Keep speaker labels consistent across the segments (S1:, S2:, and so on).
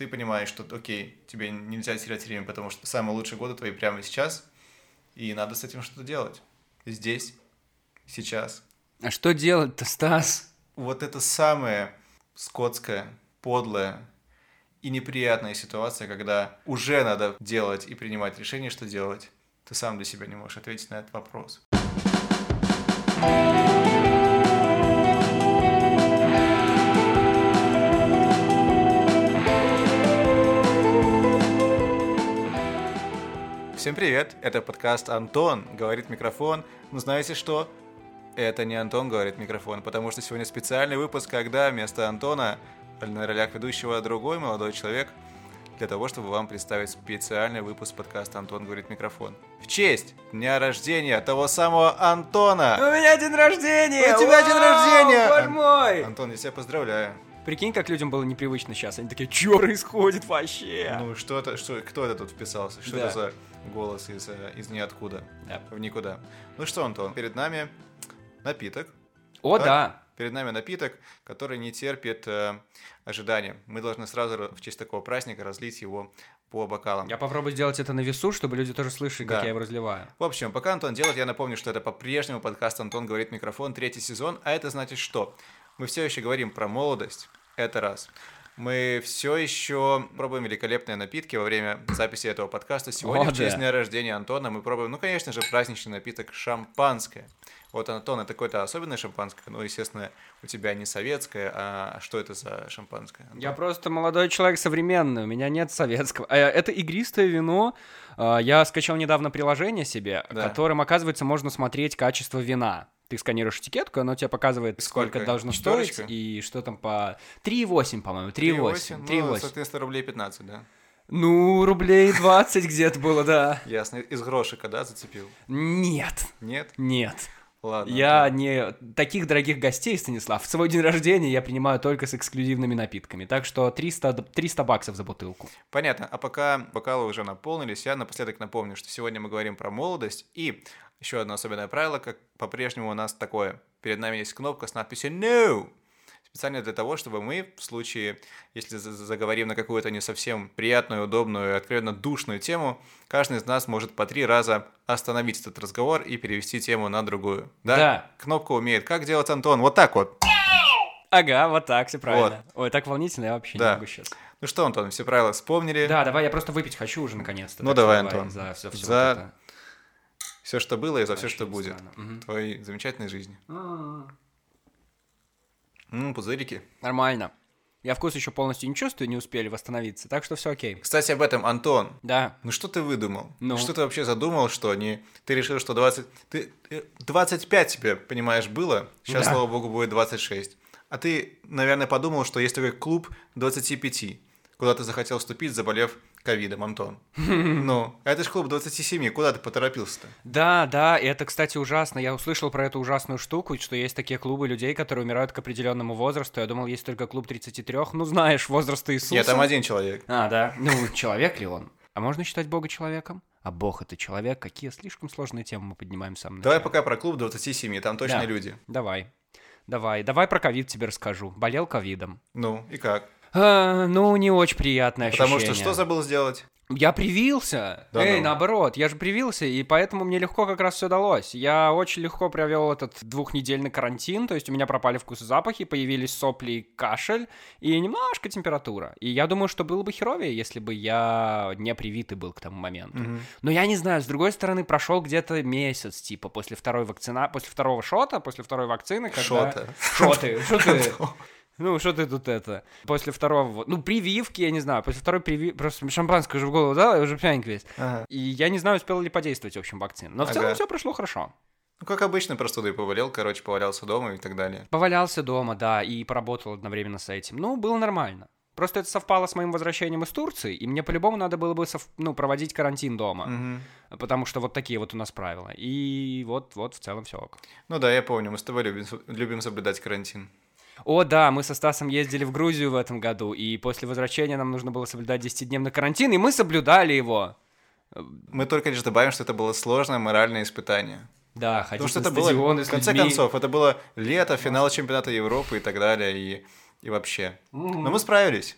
S1: ты понимаешь, что, окей, тебе нельзя терять время, потому что самые лучшие годы твои прямо сейчас, и надо с этим что-то делать. Здесь, сейчас.
S2: А что делать-то, Стас?
S1: Вот это самое скотское, подлое и неприятная ситуация, когда уже надо делать и принимать решение, что делать. Ты сам для себя не можешь ответить на этот вопрос. Всем привет, это подкаст «Антон», говорит микрофон. Но знаете что? Это не Антон говорит микрофон, потому что сегодня специальный выпуск, когда вместо Антона на ролях ведущего другой молодой человек, для того, чтобы вам представить специальный выпуск подкаста «Антон говорит микрофон». В честь дня рождения того самого Антона!
S2: У меня день рождения!
S1: У тебя день рождения!
S2: Боже мой!
S1: Антон, я тебя поздравляю.
S2: Прикинь, как людям было непривычно сейчас. Они такие, что происходит вообще?
S1: Ну, что это, что, кто это тут вписался? Что
S2: Да.
S1: это за голос из, э, из ниоткуда?
S2: Да.
S1: В никуда. Ну что, Антон, перед нами напиток.
S2: О,
S1: Так.
S2: да.
S1: Перед нами напиток, который не терпит э, ожидания. Мы должны сразу в честь такого праздника разлить его по бокалам.
S2: Я попробую сделать это на весу, чтобы люди тоже слышали, как
S1: Да.
S2: я его разливаю.
S1: В общем, пока Антон делает, я напомню, что это по-прежнему подкаст «Антон говорит микрофон», третий сезон, а это значит что? Мы все еще говорим про молодость, это раз. Мы все еще пробуем великолепные напитки во время записи этого подкаста. Сегодня
S2: О,
S1: в честь
S2: да.
S1: дня рождения Антона мы пробуем, ну, конечно же, праздничный напиток шампанское. Вот, Антон, это какое-то особенное шампанское? Ну, естественно, у тебя не советское, а что это за шампанское? Антон?
S2: Я просто молодой человек современный, у меня нет советского. Э, Это игристое вино. Э, Я скачал недавно приложение себе,
S1: Да.
S2: которым, оказывается, можно смотреть качество вина. Ты сканируешь этикетку, оно тебе показывает, сколько,
S1: Сколько?
S2: должно
S1: Четвёрочка?
S2: стоить, и что там по... 3,8, по-моему, 3,8.
S1: 3,8?
S2: 3,8.
S1: Ну, соответственно, рублей 15, да?
S2: Ну, рублей 20 где-то было, да.
S1: Ясно. Из грошика, да, зацепил?
S2: Нет,
S1: Нет?
S2: нет.
S1: Ладно.
S2: Я
S1: Антон.
S2: не... Таких дорогих гостей, Станислав, в свой день рождения я принимаю только с эксклюзивными напитками. Так что 300, д- 300 баксов за бутылку.
S1: Понятно. А пока бокалы уже наполнились, я напоследок напомню, что сегодня мы говорим про молодость. И еще одно особенное правило, как по-прежнему у нас такое. Перед нами есть кнопка с надписью «No». Специально для того, чтобы мы, в случае, если за- за- заговорим на какую-то не совсем приятную, удобную, откровенно душную тему, каждый из нас может по три раза остановить этот разговор и перевести тему на другую. Да?
S2: Да.
S1: Кнопка умеет. Как делать, Антон? Вот так вот.
S2: Ага, вот так, все правильно. Ой, так волнительно, я вообще
S1: Да.
S2: не могу сейчас.
S1: Ну что, Антон, все правила вспомнили.
S2: Да, давай, я просто выпить хочу уже наконец-то.
S1: Ну давай, Антон.
S2: За все, все
S1: За Все, что было, и за все, что будет. В твоей замечательной жизни.
S2: А,
S1: М, пузырики.
S2: Нормально. Я вкус еще полностью не чувствую, не успели восстановиться, так что все окей.
S1: Кстати, об этом, Антон.
S2: Да.
S1: Ну что ты выдумал?
S2: Ну?
S1: Что ты вообще задумал, что не... Ты решил, что 20... Ты... э, 25 тебе, понимаешь, было. Сейчас,
S2: Да.
S1: слава богу, будет 26. А ты, наверное, подумал, что есть такой клуб 25, куда ты захотел вступить, заболев ковидом, Антон. Ну, это же клуб 27, куда ты поторопился-то?
S2: Да, да, и это, кстати, ужасно. Я услышал про эту ужасную штуку, что есть такие клубы людей, которые умирают к определенному возрасту. Я думал, есть только клуб 33. Ну, знаешь, возраста Иисуса.
S1: Нет, там один человек.
S2: А, да. Ну, человек ли он? А можно считать Бога человеком? А Бог это человек? Какие слишком сложные темы мы поднимаем в самом
S1: Давай пока про клуб 27, там точно
S2: Да.
S1: люди.
S2: Давай. Давай. Давай про ковид тебе расскажу. Болел ковидом.
S1: Ну, и как?
S2: А, ну, не очень приятное
S1: Потому
S2: ощущение.
S1: что что забыл сделать?
S2: Я привился.
S1: Да
S2: Эй,
S1: ну.
S2: наоборот, я же привился, и поэтому мне легко как раз все далось. Я очень легко провел этот двухнедельный карантин, то есть у меня пропали вкус и запахи, появились сопли и кашель, и немножко температура. И я думаю, что было бы херовее, если бы я не привитый был к тому моменту.
S1: Мгм.
S2: Но я не знаю, с другой стороны, прошел где-то месяц, типа, после второй вакцина... после второго шота, после второй вакцины, когда...
S1: Шота.
S2: Шоты, что ты? Ну, что ты тут это? После второго... Ну, прививки, я не знаю. После второй прививки... Просто шампанское уже в голову дал, я уже пьяненький весь.
S1: Ага.
S2: И я не знаю, успела ли подействовать, в общем, вакцина. Но в
S1: Ага.
S2: целом все прошло хорошо.
S1: Ну, как обычно, простудой повалил, короче, повалялся дома и так далее.
S2: Повалялся дома, да, и поработал одновременно с этим. Ну, было нормально. Просто это совпало с моим возвращением из Турции, и мне по-любому надо было бы сов- ну, проводить карантин дома.
S1: Мгм.
S2: Потому что вот такие вот у нас правила. И вот, вот в целом все ок.
S1: Ну да, я помню, мы с тобой любим, любим соблюдать карантин.
S2: О, да, мы со Стасом ездили в Грузию в этом году, и после возвращения нам нужно было соблюдать 10-дневный карантин, и мы соблюдали его.
S1: Мы только лишь добавим, что это было сложное моральное испытание.
S2: Да, ходить
S1: Потому что это было, в конце
S2: людьми.
S1: концов, это было лето, финал чемпионата Европы и так далее, и, и вообще. Но мы справились.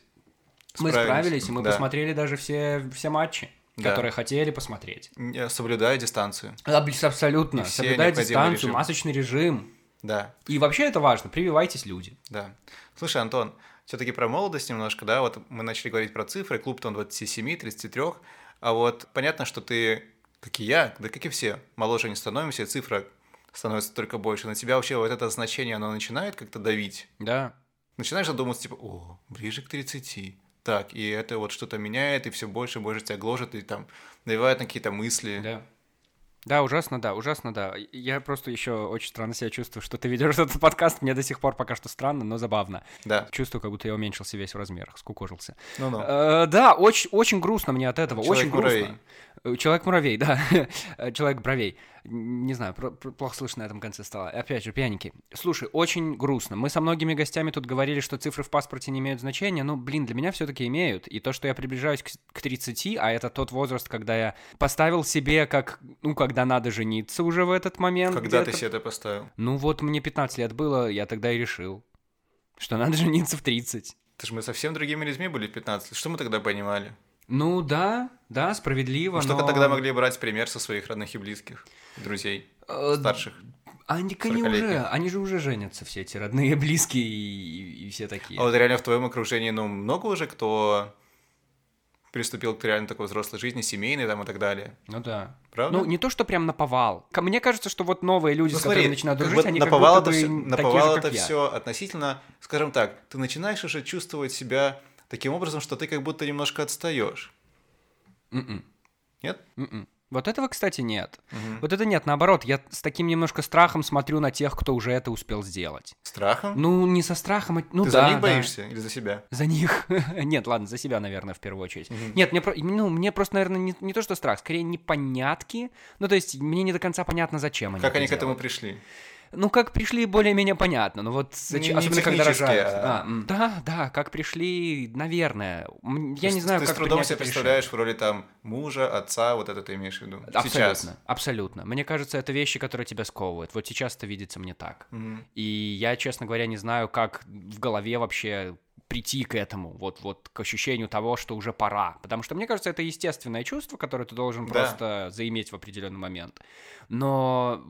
S2: Мы
S1: Справились.
S2: справились, и мы
S1: Да.
S2: посмотрели даже все, все матчи,
S1: Да.
S2: которые хотели посмотреть.
S1: Соблюдая дистанцию.
S2: Абс- Абсолютно.
S1: Необходимые
S2: дистанцию,
S1: режимы.
S2: масочный режим.
S1: Да,
S2: И вообще это важно. Прививайтесь, люди.
S1: да. Слушай, Антон, все-таки про молодость немножко, да, вот мы начали говорить про цифры, клуб там 27, 33, а вот понятно, что ты, как и я, да как и все, моложе не становимся, и цифра становится только больше. На тебя вообще вот это значение, оно начинает как-то давить?
S2: Да.
S1: Начинаешь задумываться, типа, о, ближе к 30. Так, и это вот что-то меняет, и все больше и больше тебя гложет, и там навевает на какие-то мысли.
S2: Да. Да, ужасно, да, ужасно, да. Я просто еще очень странно себя чувствую, что ты ведешь этот подкаст. Мне до сих пор пока что странно, но забавно.
S1: Да.
S2: Чувствую, как будто я уменьшился весь в размерах, скукожился.
S1: Ну-ну.
S2: Э, Да, очень, очень грустно мне от этого, очень
S1: Человек-муравей.
S2: грустно. Э, Человек-муравей, да. Э, Человек-бровей. Не знаю, плохо слышно на этом конце стало. Опять же, пьяненький. Слушай, очень грустно. Мы со многими гостями тут говорили, что цифры в паспорте не имеют значения. Ну, блин, для меня все-таки имеют. И то, что я приближаюсь к, к 30, а это тот возраст, когда я поставил себе, как, ну, когда надо жениться уже в этот момент.
S1: Когда ты себе это поставил?
S2: Ну, вот мне 15 лет было, я тогда и решил, что надо жениться в 30.
S1: Ты же мы совсем другими людьми были в 15 лет. Что мы тогда понимали?
S2: Ну да, да, справедливо,
S1: что
S2: но...
S1: тогда могли брать пример со своих родных и близких, друзей,
S2: Э,
S1: старших.
S2: Они, они
S1: 40-летних.
S2: уже, они же уже женятся, все эти родные, близкие и, и все такие.
S1: А вот реально в твоем окружении, ну, много уже кто приступил к реально такой взрослой жизни, семейной там и так далее.
S2: Ну да.
S1: Правда?
S2: Ну, не то, что прям наповал. Мне кажется, что вот новые люди,
S1: Ну,
S2: с которыми начинают
S1: как
S2: дружить,
S1: бы
S2: они как
S1: наповал
S2: будто
S1: это
S2: бы такие
S1: наповал
S2: же,
S1: это
S2: как я.
S1: все относительно, скажем так, ты начинаешь уже чувствовать себя таким образом, что ты как будто немножко отстаешь.
S2: М-м,
S1: Нет?
S2: м-м. Вот этого, кстати, нет.
S1: Мгм.
S2: Вот это нет, наоборот, я с таким немножко страхом смотрю на тех, кто уже это успел сделать.
S1: Страхом?
S2: Ну, не со страхом, а- ну
S1: ты
S2: да,
S1: за них
S2: да.
S1: боишься или за себя?
S2: За них. Нет, ладно, за себя, наверное, в первую очередь.
S1: Мгм.
S2: Нет, мне, ну, мне просто, наверное, не, не то, что страх, скорее непонятки. Ну, то есть, мне не до конца понятно, зачем они
S1: Как они к этому
S2: делают.
S1: пришли?
S2: Ну, как пришли, более-менее понятно. Ну, вот,
S1: не
S2: особенно когда рожают.
S1: а-
S2: А, да, да, как пришли, наверное. Я
S1: То
S2: не знаю,
S1: ты
S2: как
S1: с трудом себя представляешь в роли там мужа, отца, вот это ты имеешь в виду?
S2: Абсолютно,
S1: Сейчас.
S2: абсолютно. Мне кажется, это вещи, которые тебя сковывают. Вот сейчас это видится мне так.
S1: Мгм.
S2: И я, честно говоря, не знаю, как в голове вообще прийти к этому, вот, вот к ощущению того, что уже пора. Потому что, мне кажется, это естественное чувство, которое ты должен
S1: Да.
S2: просто заиметь в определенный момент. Но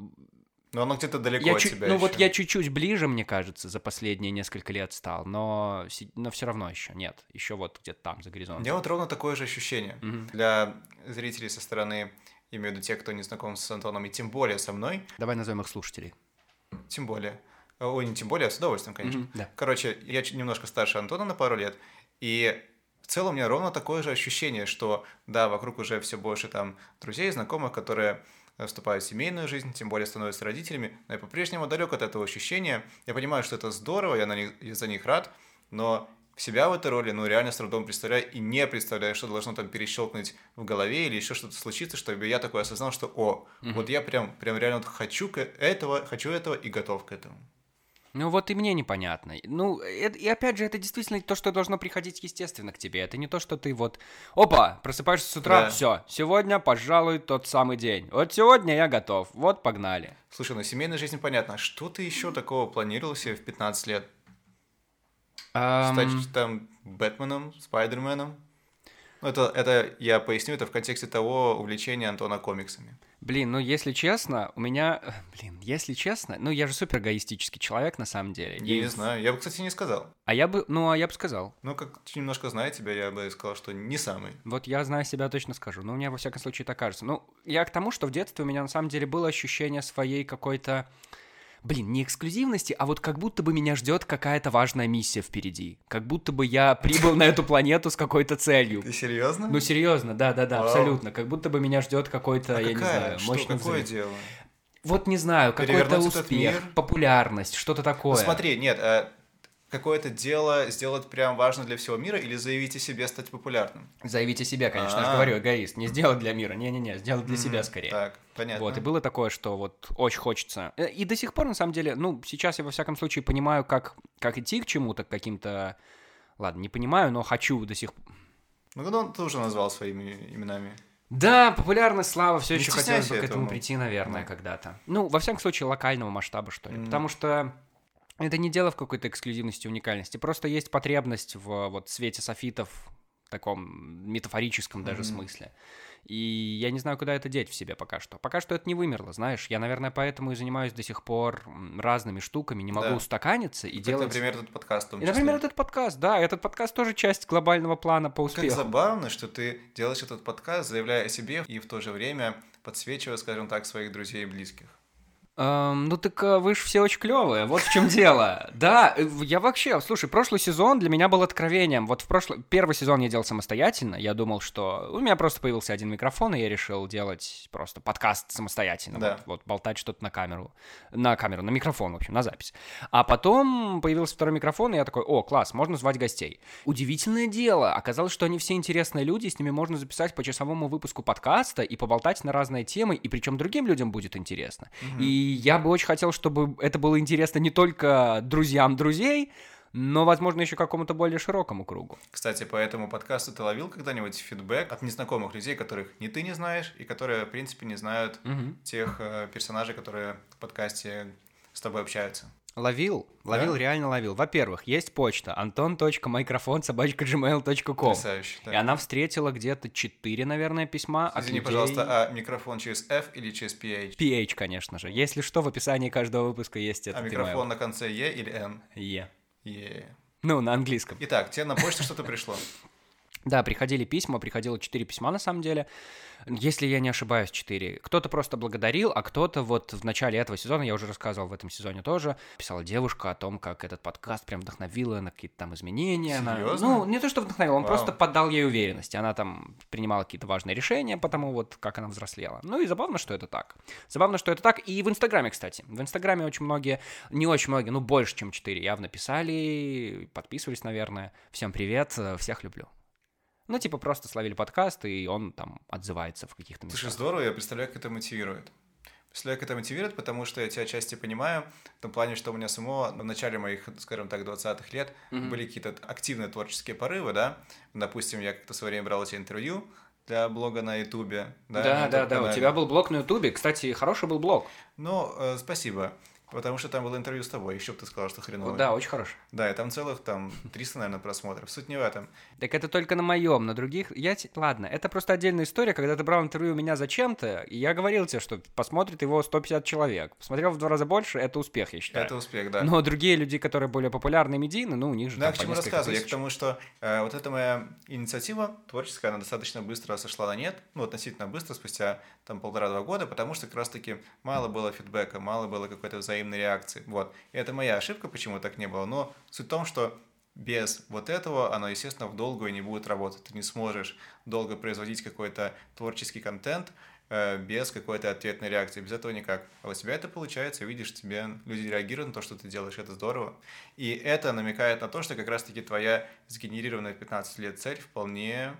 S1: Но оно где-то далеко
S2: я
S1: от
S2: чуть-
S1: тебя
S2: ну вот
S1: ещё.
S2: я чуть-чуть ближе, мне кажется, за последние несколько лет стал, но, но все равно еще нет. Еще вот где-то там, за
S1: У
S2: горизонтом.
S1: меня вот ровно такое же ощущение.
S2: Мгм.
S1: Для зрителей со стороны, имею в виду тех, кто не знаком с Антоном, и тем более со мной,
S2: Давай назовем их слушателей.
S1: тем более. Ой, не тем более, а с удовольствием, конечно.
S2: Мгм, да.
S1: Короче, я немножко старше Антона на пару лет, и в целом у меня ровно такое же ощущение, что да, вокруг уже все больше там друзей, знакомых, которые вступают в семейную жизнь, тем более становятся родителями, но я по-прежнему далек от этого ощущения. Я понимаю, что это здорово, я, на них, я за них рад, но себя в этой роли, ну, реально с трудом представляю и не представляю, что должно там перещелкнуть в голове или еще что-то случиться, чтобы я такой осознал, что, о, вот я прям, прям реально вот хочу этого, хочу этого и готов к этому.
S2: Ну вот и мне непонятно. Ну, это- и опять же, это действительно то, что должно приходить естественно к тебе. Это не то, что ты вот, опа, просыпаешься с утра,
S1: Да.
S2: все, сегодня, пожалуй, тот самый день. Вот сегодня я готов, вот погнали.
S1: Слушай, ну семейная жизнь понятно. А что ты еще такого планировал себе в 15 лет?
S2: Ам,
S1: Стать там Бэтменом, Спайдерменом? Ну, это, это я поясню, это в контексте того увлечения Антона комиксами.
S2: Блин, ну если честно, у меня... э, Блин, если честно, ну я же супер эгоистический человек на самом деле.
S1: Я
S2: И-
S1: не знаю, я бы, кстати, не сказал.
S2: А я бы, ну а я бы сказал.
S1: Ну, как немножко знаю тебя, я бы сказал, что не самый.
S2: Вот я, зная себя, точно скажу. Но у меня, во всяком случае, так кажется. Ну, я к тому, что в детстве у меня, на самом деле, было ощущение своей какой-то... Блин, не эксклюзивности, а вот как будто бы меня ждет какая-то важная миссия впереди. Как будто бы я прибыл на эту планету с какой-то целью.
S1: Ты серьезно?
S2: Ну, серьезно, да-да-да,
S1: Вау.
S2: абсолютно. Как будто бы меня ждет какой-то,
S1: а
S2: я не знаю, мощный взрыв.
S1: дело?
S2: Вот не знаю, какой-то успех, популярность, что-то такое.
S1: Ну, смотри, нет, а какое-то дело сделать прям важно для всего мира или заявить о себе стать популярным?
S2: Заявите себя, конечно, я же
S1: А.
S2: говорю, эгоист. Не сделать для мира, не-не-не, сделать для себя скорее.
S1: Так, понятно.
S2: Вот, и было такое, что вот очень хочется. Э, И до сих пор, на самом деле, ну, сейчас я во всяком случае понимаю, как, как идти к чему-то, к каким-то... Ладно, не понимаю, но хочу до сих пор.
S1: Ну, ну, ты уже назвал своими именами.
S2: Да, популярность, слава, все еще хотелось бы к этому прийти, наверное,
S1: Да.
S2: когда-то. Ну, во всяком случае, локального масштаба, что ли. Потому что Это не дело в какой-то эксклюзивности, уникальности. Просто есть потребность в вот свете софитов в таком метафорическом даже
S1: Мгм.
S2: смысле. И я не знаю, куда это деть в себе пока что. Пока что это не вымерло, знаешь. Я, наверное, поэтому и занимаюсь до сих пор разными штуками. Не могу
S1: Да.
S2: устаканиться и
S1: Как,
S2: делать...
S1: например, этот подкаст в
S2: И, например, этот подкаст, да, этот подкаст тоже часть глобального плана по
S1: Как
S2: успеху.
S1: забавно, что ты делаешь этот подкаст, заявляя о себе и в то же время подсвечивая, скажем так, своих друзей и близких.
S2: Эм, ну так э, вы же все очень клевые, вот в чем дело. Да, э, я вообще, слушай, прошлый сезон для меня был откровением. Вот в прошлый, первый сезон я делал самостоятельно. Я думал, что у меня просто появился один микрофон, и я решил делать просто подкаст самостоятельно.
S1: Да.
S2: Вот, вот болтать что-то на камеру. На камеру, на микрофон, в общем, на запись. А потом появился второй микрофон, и я такой, о, класс, можно звать гостей. Удивительное дело, оказалось, что они все интересные люди, с ними можно записать по часовому выпуску подкаста и поболтать на разные темы, и причем другим людям будет интересно. И я бы очень хотел, чтобы это было интересно не только друзьям друзей, но, возможно, еще какому-то более широкому кругу.
S1: Кстати, по этому подкасту ты ловил когда-нибудь фидбэк от незнакомых людей, которых ни ты не знаешь, и которые, в принципе, не знают тех э, персонажей, которые в подкасте с тобой общаются?
S2: Ловил, ловил,
S1: Да?
S2: реально ловил. Во-первых, есть почта
S1: Потрясающе.
S2: И она встретила где-то 4, наверное, письма от
S1: Извини,
S2: людей-
S1: пожалуйста, а микрофон через F или через PH?
S2: PH, конечно же. Если что, в описании каждого выпуска есть
S1: А
S2: этот
S1: микрофон на конце E или N?
S2: email. Е.
S1: Е.
S2: Ну, на английском.
S1: Итак, тебе на почту что-то пришло.
S2: Да, приходили письма, приходило 4 письма на самом деле. Если я не ошибаюсь, 4. Кто-то просто благодарил, а кто-то вот в начале этого сезона, я уже рассказывал в этом сезоне тоже, писала девушка о том, как этот подкаст прям вдохновил ее на какие-то там изменения. Она-
S1: Серьезно?
S2: Ну, не то, что вдохновил, он
S1: Вау.
S2: просто поддал ей уверенности. Она там принимала какие-то важные решения, потому вот как она взрослела. Ну и забавно, что это так. Забавно, что это так. И в Инстаграме, кстати. В Инстаграме очень многие, не очень многие, ну больше, чем 4 явно писали, подписывались, наверное. Всем привет, всех люблю. Ну, типа, просто словили подкаст, и он там отзывается в каких-то
S1: Слушай,
S2: местах.
S1: здорово, я представляю, как это мотивирует. Представляю, как это мотивирует, потому что я тебя отчасти понимаю, в том плане, что у меня самого в начале моих, скажем так, 20-х лет
S2: Мгм.
S1: были какие-то активные творческие порывы, да. Допустим, я как-то в свое время брал тебя интервью для блога на Ютубе.
S2: Да,
S1: на
S2: да, да, у тебя был блог на Ютубе. Кстати, хороший был блог.
S1: Ну, э, спасибо, потому что там было интервью с тобой, еще бы ты сказал, что хреново.
S2: Да, очень хороший.
S1: Да, и там целых там 300, наверное, просмотров. Суть не в этом.
S2: Так это только на моем, на других... Я... Ладно, это просто отдельная история, когда ты брал интервью у меня зачем-то, и я говорил тебе, что посмотрит его 150 человек. Посмотрел в два раза больше, это успех, я считаю.
S1: Это успех, да.
S2: Но другие люди, которые более популярны медийны, ну, у них же
S1: Да,
S2: там
S1: к чему рассказываю? Я к
S2: тысяч.
S1: тому, что э, вот эта моя инициатива творческая, она достаточно быстро сошла на нет, ну, относительно быстро, спустя там полтора-два года, потому что как раз-таки мало было фидбэка, мало было какой-то взаимной реакции, вот. И это моя ошибка, почему так не было, но суть в том, что без вот этого оно, естественно, в долгую не будет работать. Ты не сможешь долго производить какой-то творческий контент э, без какой-то ответной реакции. Без этого никак. А у тебя это получается, видишь, тебе люди реагируют на то, что ты делаешь, это здорово. И это намекает на то, что как раз-таки твоя сгенерированная в 15 лет цель вполне,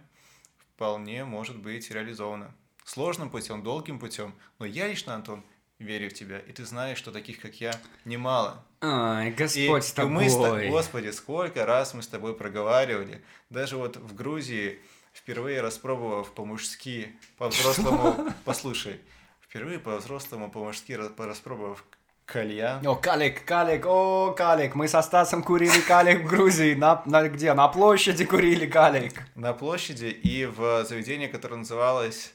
S1: вполне может быть реализована. Сложным путем, долгим путем. Но я лично, Антон, верю в тебя. И ты знаешь, что таких, как я, немало.
S2: Ай,
S1: И-
S2: Господь с
S1: и мы с
S2: тобой.
S1: Господи, сколько раз мы с тобой проговаривали. Даже вот в Грузии, впервые распробовав по-мужски, по-взрослому, послушай, впервые по-взрослому, по-мужски ра- распробовав кальян,
S2: О, Калик, Калик, о, Калик, мы со Стасом курили Калик в Грузии, на, на где? На площади курили Калик.
S1: на площади и в заведении, которое называлось...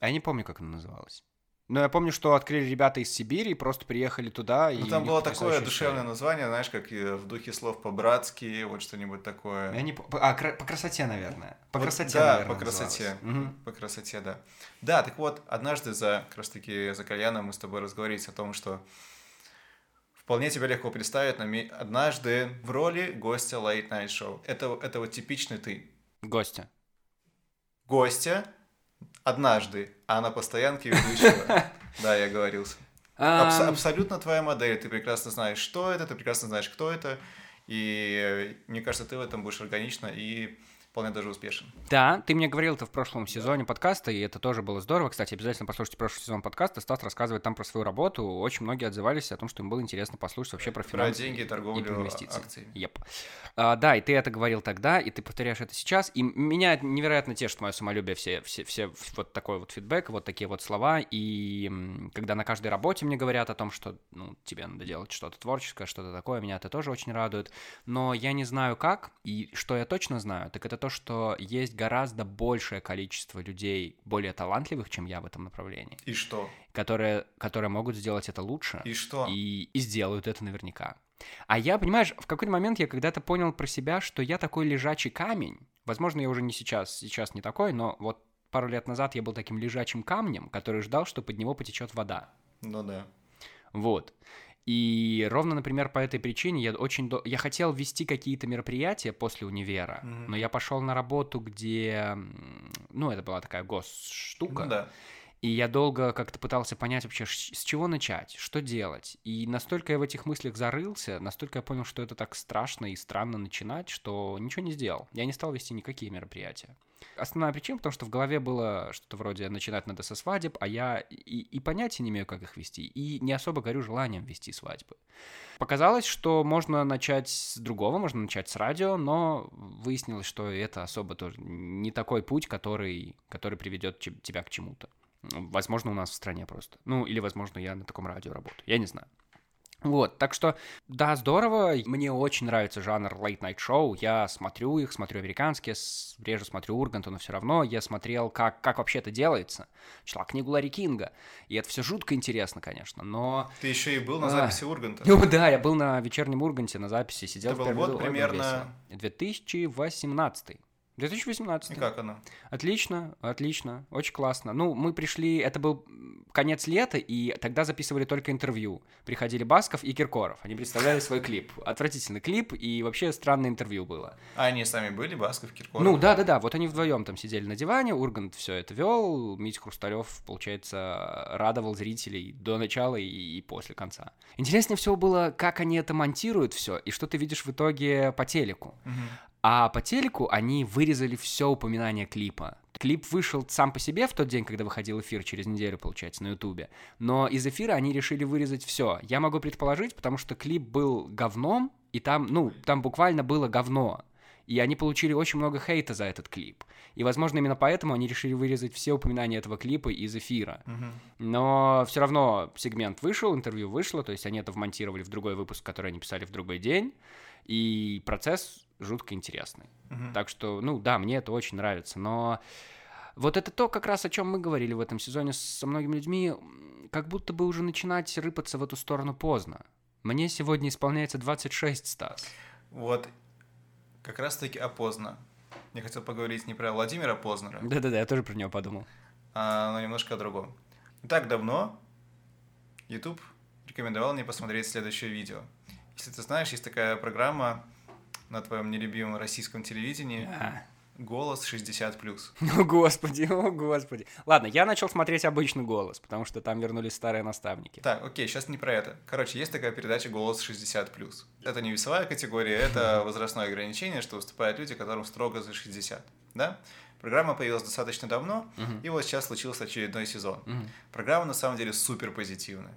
S2: Я не помню, как оно называлось. Но я помню, что открыли ребята из Сибири, просто приехали туда, и
S1: Ну, там было такое душевное
S2: история.
S1: название, знаешь, как и в духе слов по-братски, вот что-нибудь такое.
S2: Я не. А, кра- по красоте, наверное. По
S1: Вот,
S2: красоте,
S1: да,
S2: наверное,
S1: по красоте.
S2: Мгм.
S1: По красоте, да. Да, так вот, однажды за, как раз таки, за кальяном мы с тобой разговорились о том, что вполне тебе легко представить ми- однажды в роли гостя Late Night Show. Это, это вот типичный ты.
S2: Гостя.
S1: Гостя однажды, а на постоянке ведущего. Да, я
S2: Ам,
S1: абсолютно твоя модель. Ты прекрасно знаешь, что это, ты прекрасно знаешь, кто это. И э, мне кажется, ты в этом будешь органично и вполне даже успешен.
S2: Да, ты мне говорил это в прошлом сезоне подкаста, и это тоже было здорово. Кстати, обязательно послушайте прошлый сезон подкаста. Стас рассказывает там про свою работу. Очень многие отзывались о том, что им было интересно послушать вообще про финансы.
S1: Про деньги, торговлю,
S2: и инвестиции.
S1: акциями.
S2: Yep. А, да, и ты это говорил тогда, и ты повторяешь это сейчас. И меня невероятно тешит мое самолюбие все, все, все вот такой вот фидбэк, вот такие вот слова. И когда на каждой работе мне говорят о том, что ну, тебе надо делать что-то творческое, что-то такое, меня это тоже очень радует. Но я не знаю как, и что я точно знаю, так это то, что есть гораздо большее количество людей, более талантливых, чем я в этом направлении.
S1: И что?
S2: Которые, которые могут сделать это лучше.
S1: И что?
S2: И, и сделают это наверняка. А я, понимаешь, в какой-то момент я когда-то понял про себя, что я такой лежачий камень. Возможно, я уже не сейчас, сейчас не такой, но вот пару лет назад я был таким лежачим камнем, который ждал, что под него потечет вода.
S1: Ну да.
S2: Вот. И ровно, например, по этой причине я очень... До... Я хотел вести какие-то мероприятия после универа,
S1: Мгм.
S2: но я пошел на работу, где... Ну, это была такая госштука.
S1: Ну да.
S2: И я долго как-то пытался понять вообще, с чего начать, что делать. И настолько я в этих мыслях зарылся, настолько я понял, что это так страшно и странно начинать, что ничего не сделал. Я не стал вести никакие мероприятия. Основная причина, потому что в голове было что-то вроде начинать надо со свадеб, а я и, и понятия не имею, как их вести, и не особо горю желанием вести свадьбы. Показалось, что можно начать с другого, можно начать с радио, но выяснилось, что это особо тоже не такой путь, который, который приведет тебя к чему-то. Возможно, у нас в стране просто. Ну, или, возможно, я на таком радио работаю. Я не знаю. Вот, так что, да, здорово. Мне очень нравится жанр late night show. Я смотрю их, смотрю американские, реже смотрю Урганта, но все равно я смотрел, как, как вообще это делается. Читал книгу Ларри Кинга. И это все жутко интересно, конечно, но...
S1: Ты еще и был на
S2: А.
S1: записи Урганта.
S2: Ну да, я был на вечернем Урганте на записи, сидел
S1: Это
S2: в
S1: был год примерно?
S2: весело. 2018. 2018.
S1: И как оно?
S2: Отлично, отлично, очень классно. Ну, мы пришли, это был конец лета, и тогда записывали только интервью. Приходили Басков и Киркоров, они представляли свой клип. Отвратительный клип, и вообще странное интервью было.
S1: А они сами были, Басков, Киркоров?
S2: Ну, да-да-да, вот они вдвоем там сидели на диване, Ургант все это вел, Митя Хрусталев, получается, радовал зрителей до начала и, и после конца. Интереснее всего было, как они это монтируют все, и что ты видишь в итоге по телеку.
S1: Мгм.
S2: А по телеку они вырезали все упоминание клипа. Клип вышел сам по себе в тот день, когда выходил эфир, через неделю, получается, на Ютубе. Но из эфира они решили вырезать все. Я могу предположить, потому что клип был говном, и там, ну, там буквально было говно. И они получили очень много хейта за этот клип. И, возможно, именно поэтому они решили вырезать все упоминания этого клипа из эфира. Но все равно сегмент вышел, интервью вышло, то есть они это вмонтировали в другой выпуск, который они писали в другой день. И процесс жутко интересный.
S1: Мгм.
S2: Так что, ну да, мне это очень нравится, но вот это то, как раз о чем мы говорили в этом сезоне со многими людьми, как будто бы уже начинать рыпаться в эту сторону поздно. Мне сегодня исполняется 26, Стас.
S1: Вот как раз-таки опоздно. Я хотел поговорить не про Владимира Познера,
S2: Да-да-да, я тоже про него подумал.
S1: а но немножко о другом. Не так давно YouTube рекомендовал мне посмотреть следующее видео. Если ты знаешь, есть такая программа на твоем нелюбимом российском телевидении
S2: А.
S1: «Голос 60+.»
S2: О, господи, о, господи. Ладно, я начал смотреть обычный голос, потому что там вернулись старые наставники.
S1: Так, окей, сейчас не про это. Короче, есть такая передача «Голос 60+.» Это не весовая категория, это возрастное ограничение, что выступают люди, которым строго за 60, да? Программа появилась достаточно давно,
S2: Мгм.
S1: и вот сейчас случился очередной сезон.
S2: Мгм.
S1: Программа на самом деле супер позитивная.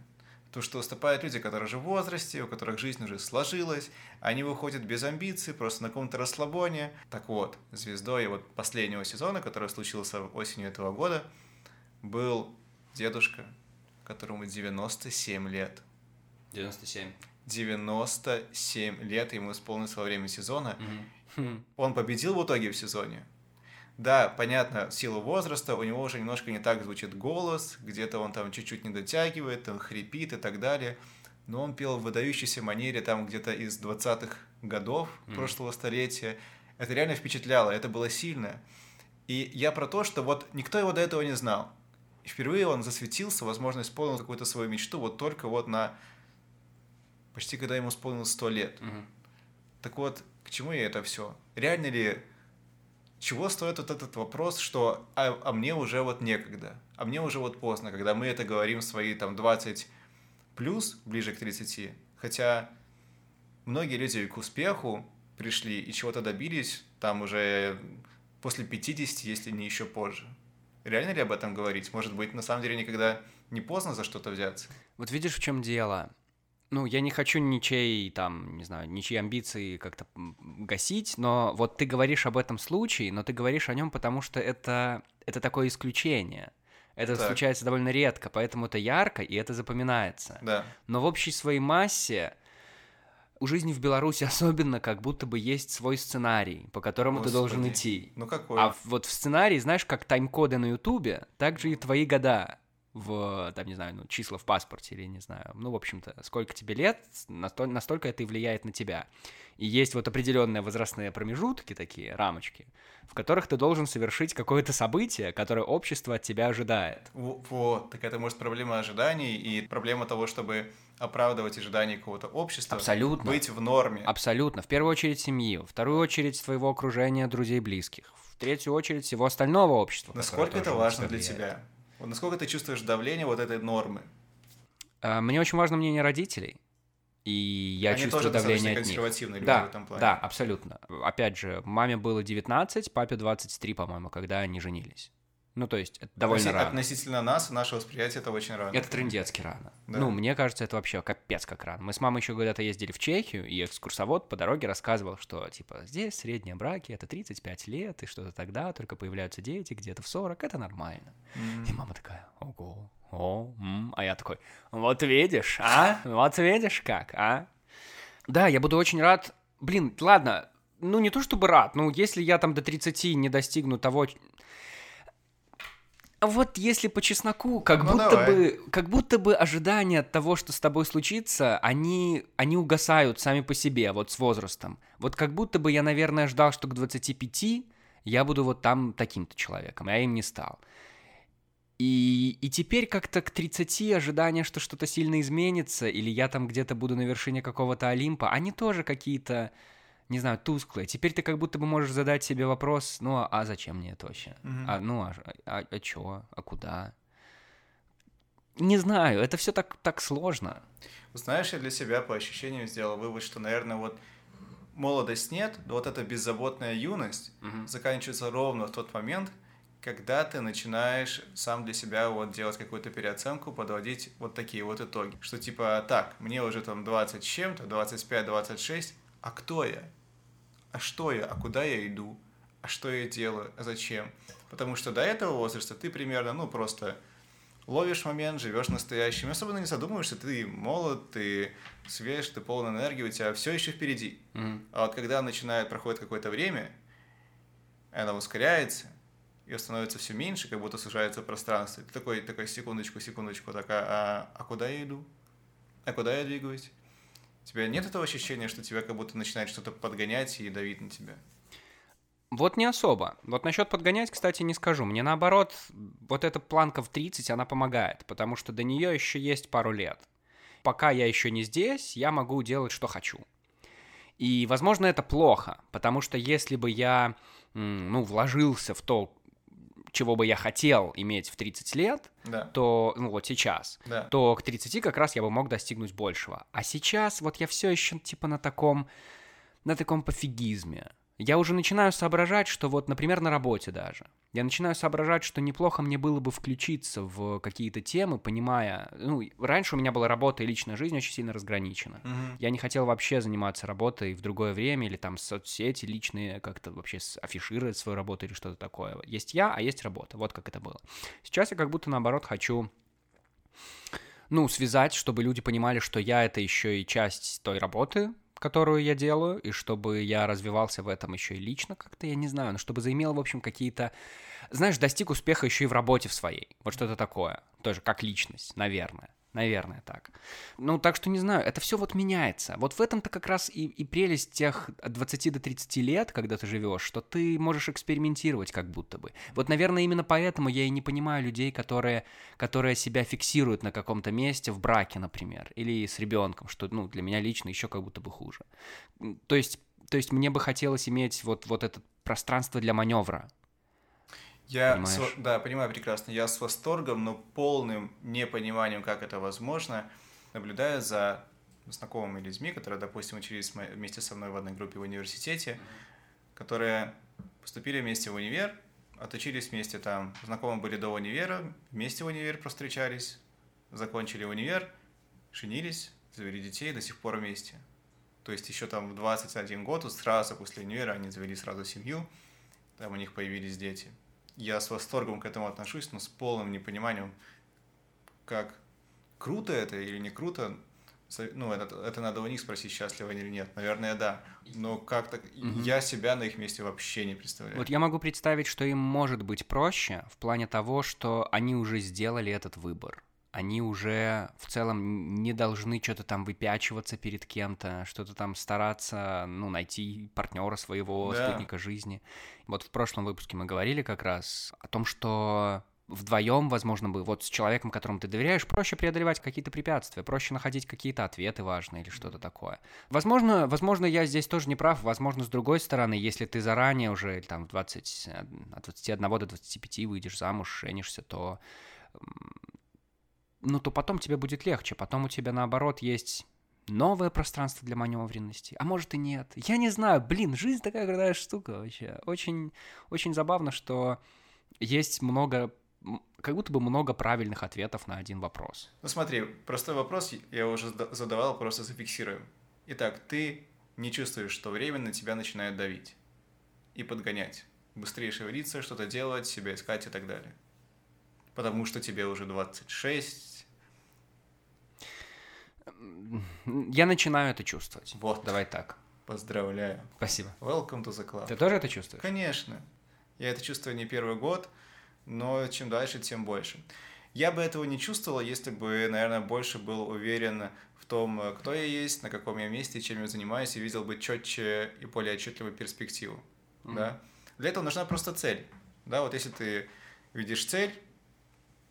S1: То, что выступают люди, которые уже в возрасте, у которых жизнь уже сложилась, они выходят без амбиций, просто на каком-то расслабоне. Так вот, звездой вот последнего сезона, который случился осенью этого года, был дедушка, которому 97 лет.
S2: 97.
S1: 97 лет ему исполнилось во время сезона.
S2: Хм.
S1: Он победил в итоге в сезоне. Да, понятно, в силу возраста у него уже немножко не так звучит голос, где-то он там чуть-чуть не дотягивает, там хрипит и так далее. Но он пел в выдающейся манере там где-то из 20-х годов
S2: Мгм.
S1: прошлого столетия. Это реально впечатляло, это было сильно. И я про то, что вот никто его до этого не знал. И впервые он засветился, возможно, исполнил какую-то свою мечту вот только вот на... Почти когда ему исполнилось 100 лет.
S2: Мгм.
S1: Так вот, к чему я это все? Реально ли, чего стоит вот этот вопрос, что а, а мне уже вот некогда, а мне уже вот поздно, когда мы это говорим в свои там 20 плюс, ближе к 30, хотя многие люди к успеху пришли и чего-то добились там уже после 50, если не еще позже. Реально ли об этом говорить? Может быть, на самом деле никогда не поздно за что-то взяться?
S2: Вот видишь, в чем дело? Ну, я не хочу ничей, там, не знаю, ничьи амбиции как-то гасить, но вот ты говоришь об этом случае, но ты говоришь о нем, потому что это, это такое исключение. Это так. случается довольно редко, поэтому это ярко, и это запоминается.
S1: Да.
S2: Но в общей своей массе у жизни в Беларуси особенно как будто бы есть свой сценарий, по которому Господи. ты должен идти.
S1: Ну какой?
S2: А вот в сценарии, знаешь, как тайм-коды на Ютубе, так же и твои года в, там, не знаю, ну, числа в паспорте или, не знаю, ну, в общем-то, сколько тебе лет, настолько, настолько это и влияет на тебя. И есть вот определенные возрастные промежутки такие, рамочки, в которых ты должен совершить какое-то событие, которое общество от тебя ожидает.
S1: Вот, так это, может, проблема ожиданий и проблема того, чтобы оправдывать ожидания какого-то общества.
S2: Абсолютно.
S1: Быть в норме.
S2: Абсолютно. В первую очередь семьи, в вторую очередь твоего окружения, друзей, близких, в третью очередь всего остального общества.
S1: Насколько это важно для тебя? Вот насколько ты чувствуешь давление вот этой нормы?
S2: А, мне очень важно мнение родителей. И я
S1: Они
S2: чувствую
S1: тоже
S2: давление
S1: от них.
S2: да,
S1: в этом плане.
S2: Да, абсолютно. Опять же, маме было 19, папе 23, по-моему, когда они женились. Ну, то есть, это довольно Относи- рано.
S1: Относительно нас, нашего восприятия, это очень рано.
S2: Это трендецки рано. Да. Ну, мне кажется, это вообще капец как рано. Мы с мамой еще когда-то ездили в Чехию, и экскурсовод по дороге рассказывал, что, типа, здесь средние браки, это 35 лет, и что-то тогда только появляются дети, где-то в 40, это нормально. Mm. И мама такая, ого, о, м. а я такой, вот видишь, а, вот видишь как, а. Да, я буду очень рад, блин, ладно, ну не то чтобы рад, ну если я там до 30 не достигну того, вот если по чесноку, как ну, будто давай. бы, как будто бы ожидания того, что с тобой случится, они, они угасают сами по себе, вот с возрастом. Вот как будто бы я, наверное, ждал, что к 25 я буду вот там таким-то человеком, а я им не стал. И, и теперь как-то к 30 ожидания, что что-то сильно изменится, или я там где-то буду на вершине какого-то Олимпа, они тоже какие-то не знаю, тусклое. Теперь ты как будто бы можешь задать себе вопрос, ну а, а зачем мне это вообще? Mm-hmm. А, ну а, а, а чё? А куда? Не знаю, это все так, так сложно.
S1: Знаешь, я для себя по ощущениям сделал вывод, что, наверное, вот молодость нет, но вот эта беззаботная юность mm-hmm. заканчивается ровно в тот момент, когда ты начинаешь сам для себя вот делать какую-то переоценку, подводить вот такие вот итоги. Что типа, так, мне уже там 20 с чем-то, 25-26, а кто я? А что я, а куда я иду, а что я делаю, а зачем. Потому что до этого возраста ты примерно, ну, просто ловишь момент, живешь настоящим, особенно не задумываешься, ты молод, ты свеж, ты полон энергии, у тебя все еще впереди. Mm-hmm. А вот когда начинает, проходит какое-то время, она ускоряется, ее становится все меньше, как будто сужается пространство. Ты такой, такой, секундочку, секундочку, такая, а, а куда я иду? А куда я двигаюсь? Тебя нет этого ощущения, что тебя как будто начинает что-то подгонять и давить на тебя?
S2: Вот не особо. Вот насчет подгонять, кстати, не скажу. Мне наоборот, вот эта планка в 30, она помогает, потому что до нее еще есть пару лет. Пока я еще не здесь, я могу делать, что хочу. И, возможно, это плохо, потому что если бы я, ну, вложился в то, чего бы я хотел иметь в 30 лет,
S1: да.
S2: то, ну вот сейчас,
S1: да.
S2: то к 30 как раз я бы мог достигнуть большего. А сейчас вот я все еще типа на таком, на таком пофигизме я уже начинаю соображать, что вот, например, на работе даже, я начинаю соображать, что неплохо мне было бы включиться в какие-то темы, понимая, ну, раньше у меня была работа и личная жизнь очень сильно разграничена.
S1: Mm-hmm.
S2: Я не хотел вообще заниматься работой в другое время или там соцсети личные, как-то вообще афишировать свою работу или что-то такое. Есть я, а есть работа. Вот как это было. Сейчас я как будто наоборот хочу ну, связать, чтобы люди понимали, что я это еще и часть той работы, которую я делаю, и чтобы я развивался в этом еще и лично как-то, я не знаю, но чтобы заимел, в общем, какие-то... Знаешь, достиг успеха еще и в работе в своей. Вот что-то такое. Тоже как личность, наверное. Наверное, так. Ну, так что не знаю, это все вот меняется. Вот в этом-то как раз и, и прелесть тех от 20 до 30 лет, когда ты живешь, что ты можешь экспериментировать как будто бы. Вот, наверное, именно поэтому я и не понимаю людей, которые, которые себя фиксируют на каком-то месте в браке, например, или с ребенком, что, ну, для меня лично еще как будто бы хуже. То есть, то есть мне бы хотелось иметь вот, вот это пространство для маневра,
S1: я, с, да, понимаю прекрасно. Я с восторгом, но полным непониманием, как это возможно, наблюдаю за знакомыми людьми, которые, допустим, учились вместе со мной в одной группе в университете, которые поступили вместе в универ, отучились вместе там, знакомы были до универа, вместе в универ встречались, закончили универ, женились, завели детей, до сих пор вместе. То есть еще там в 21 год, сразу после универа они завели сразу семью, там у них появились дети. Я с восторгом к этому отношусь, но с полным непониманием, как круто это или не круто, ну, это, это надо у них спросить, счастливы они или нет. Наверное, да. Но как-то угу. я себя на их месте вообще не представляю.
S2: Вот я могу представить, что им может быть проще в плане того, что они уже сделали этот выбор. Они уже в целом не должны что-то там выпячиваться перед кем-то, что-то там стараться, ну, найти партнера своего, да. спутника жизни. Вот в прошлом выпуске мы говорили как раз о том, что вдвоем, возможно, бы вот с человеком, которому ты доверяешь, проще преодолевать какие-то препятствия, проще находить какие-то ответы важные или что-то такое. Возможно, возможно, я здесь тоже не прав, возможно, с другой стороны, если ты заранее уже там в 20, от 21 до 25 выйдешь замуж, женишься, то ну, то потом тебе будет легче, потом у тебя, наоборот, есть новое пространство для маневренности, а может и нет. Я не знаю, блин, жизнь такая крутая штука вообще. Очень, очень забавно, что есть много как будто бы много правильных ответов на один вопрос.
S1: Ну смотри, простой вопрос я уже задавал, просто зафиксируем. Итак, ты не чувствуешь, что время на тебя начинает давить и подгонять. Быстрее шевелиться, что-то делать, себя искать и так далее. Потому что тебе уже 26.
S2: Я начинаю это чувствовать.
S1: Вот.
S2: Давай так.
S1: Поздравляю.
S2: Спасибо.
S1: Welcome to the club.
S2: Ты тоже это чувствуешь?
S1: Конечно. Я это чувствую не первый год но чем дальше, тем больше. Я бы этого не чувствовал, если бы, наверное, больше был уверен в том, кто я есть, на каком я месте, чем я занимаюсь, и видел бы четче и более отчетливую перспективу. Mm-hmm. Да? Для этого нужна просто цель. Да, вот если ты видишь цель,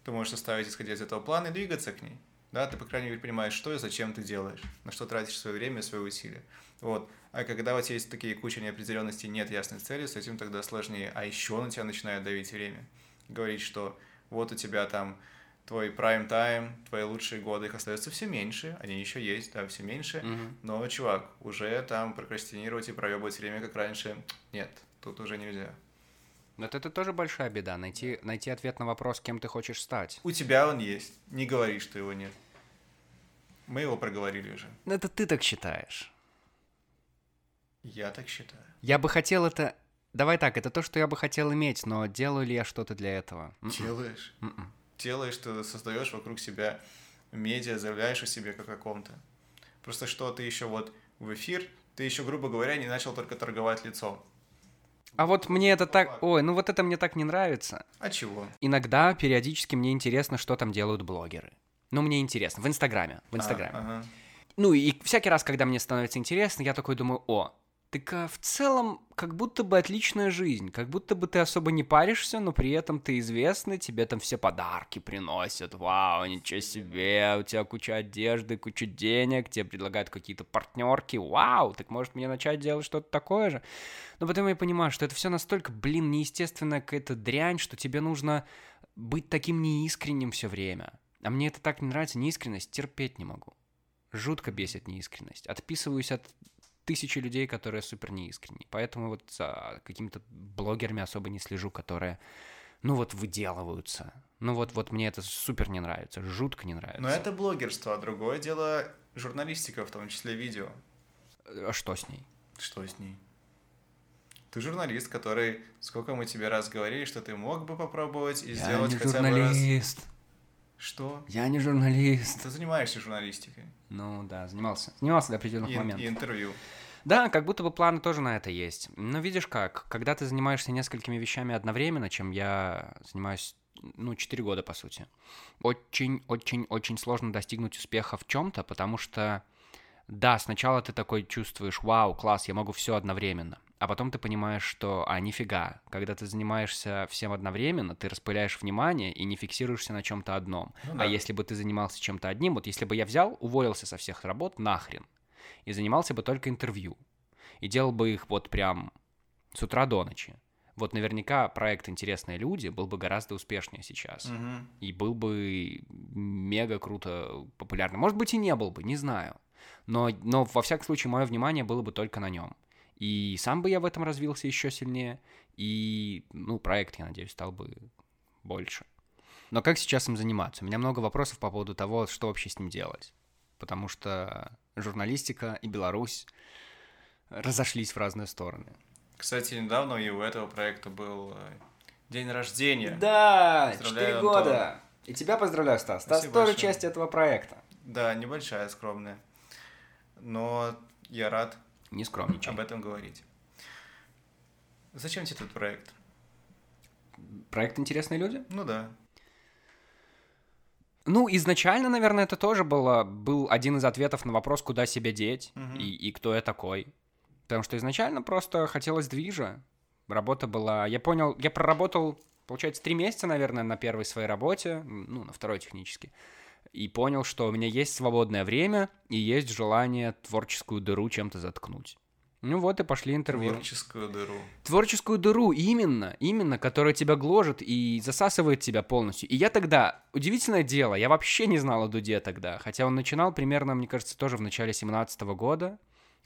S1: ты можешь составить, исходя из этого плана, и двигаться к ней. Да, ты, по крайней мере, понимаешь, что и зачем ты делаешь, на что тратишь свое время и свои усилия. Вот. А когда у тебя есть такие куча неопределенностей, нет ясной цели, с этим тогда сложнее. А еще на тебя начинает давить время говорить, что вот у тебя там твой prime time, твои лучшие годы, их остается все меньше, они еще есть, да, все меньше, mm-hmm. но, чувак, уже там прокрастинировать и проебывать время, как раньше, нет, тут уже нельзя.
S2: Но это тоже большая беда, найти, найти ответ на вопрос, кем ты хочешь стать.
S1: У тебя он есть, не говори, что его нет. Мы его проговорили уже.
S2: Но это ты так считаешь.
S1: Я так считаю.
S2: Я бы хотел это Давай так, это то, что я бы хотел иметь, но делаю ли я что-то для этого?
S1: М-м. Делаешь. м Делаешь, ты создаешь вокруг себя медиа, заявляешь о себе как о ком-то. Просто что ты еще вот в эфир, ты еще, грубо говоря, не начал только торговать лицом.
S2: А вот мне это так... Ой, ну вот это мне так не нравится.
S1: А чего?
S2: Иногда, периодически мне интересно, что там делают блогеры. Ну, мне интересно. В Инстаграме. В Инстаграме. А, ага. Ну, и всякий раз, когда мне становится интересно, я такой думаю, о, так а в целом, как будто бы отличная жизнь, как будто бы ты особо не паришься, но при этом ты известный, тебе там все подарки приносят, вау, ничего себе, у тебя куча одежды, куча денег, тебе предлагают какие-то партнерки, вау, так может мне начать делать что-то такое же? Но потом я понимаю, что это все настолько, блин, неестественная какая-то дрянь, что тебе нужно быть таким неискренним все время. А мне это так не нравится, неискренность терпеть не могу. Жутко бесит неискренность. Отписываюсь от тысячи людей, которые супер неискренни. Поэтому вот за какими-то блогерами особо не слежу, которые, ну вот, выделываются. Ну вот, вот мне это супер не нравится, жутко не нравится.
S1: Но это блогерство, а другое дело журналистика, в том числе видео.
S2: А что с ней?
S1: Что с ней? Ты журналист, который, сколько мы тебе раз говорили, что ты мог бы попробовать и
S2: Я
S1: сделать
S2: не
S1: хотя
S2: журналист.
S1: бы раз. Что?
S2: Я не журналист.
S1: Ты занимаешься журналистикой.
S2: Ну да, занимался. Занимался до определенных
S1: и,
S2: моментов.
S1: И интервью.
S2: Да, как будто бы планы тоже на это есть. Но видишь как, когда ты занимаешься несколькими вещами одновременно, чем я занимаюсь ну, 4 года, по сути. Очень-очень-очень сложно достигнуть успеха в чем-то, потому что, да, сначала ты такой чувствуешь, вау, класс, я могу все одновременно. А потом ты понимаешь, что, а, нифига, когда ты занимаешься всем одновременно, ты распыляешь внимание и не фиксируешься на чем-то одном. Ну, да. А если бы ты занимался чем-то одним, вот если бы я взял, уволился со всех работ, нахрен, и занимался бы только интервью. И делал бы их вот прям с утра до ночи. Вот наверняка проект «Интересные люди» был бы гораздо успешнее сейчас.
S1: Угу.
S2: И был бы мега круто популярным. Может быть, и не был бы, не знаю. Но, но во всяком случае, мое внимание было бы только на нем. И сам бы я в этом развился еще сильнее, и, ну, проект, я надеюсь, стал бы больше. Но как сейчас им заниматься? У меня много вопросов по поводу того, что вообще с ним делать. Потому что журналистика и Беларусь разошлись в разные стороны.
S1: Кстати, недавно и у этого проекта был э, день рождения.
S2: Да,
S1: Поздравляю,
S2: 4
S1: Антон.
S2: года. И тебя поздравляю, Стас. Стас тоже
S1: большое.
S2: часть этого проекта.
S1: Да, небольшая, скромная. Но я рад
S2: Не скромничай.
S1: об этом говорить. Зачем тебе этот проект?
S2: Проект «Интересные люди»?
S1: Ну да.
S2: Ну, изначально, наверное, это тоже было, был один из ответов на вопрос, куда себя деть
S1: Мгм.
S2: и, и кто я такой. Потому что изначально просто хотелось движа. Работа была... Я понял, я проработал, получается, три месяца, наверное, на первой своей работе, ну, на второй технически. И понял, что у меня есть свободное время и есть желание творческую дыру чем-то заткнуть. Ну вот и пошли интервью.
S1: Творческую дыру.
S2: Творческую дыру, именно, именно, которая тебя гложет и засасывает тебя полностью. И я тогда, удивительное дело, я вообще не знал о Дуде тогда, хотя он начинал примерно, мне кажется, тоже в начале 17 года,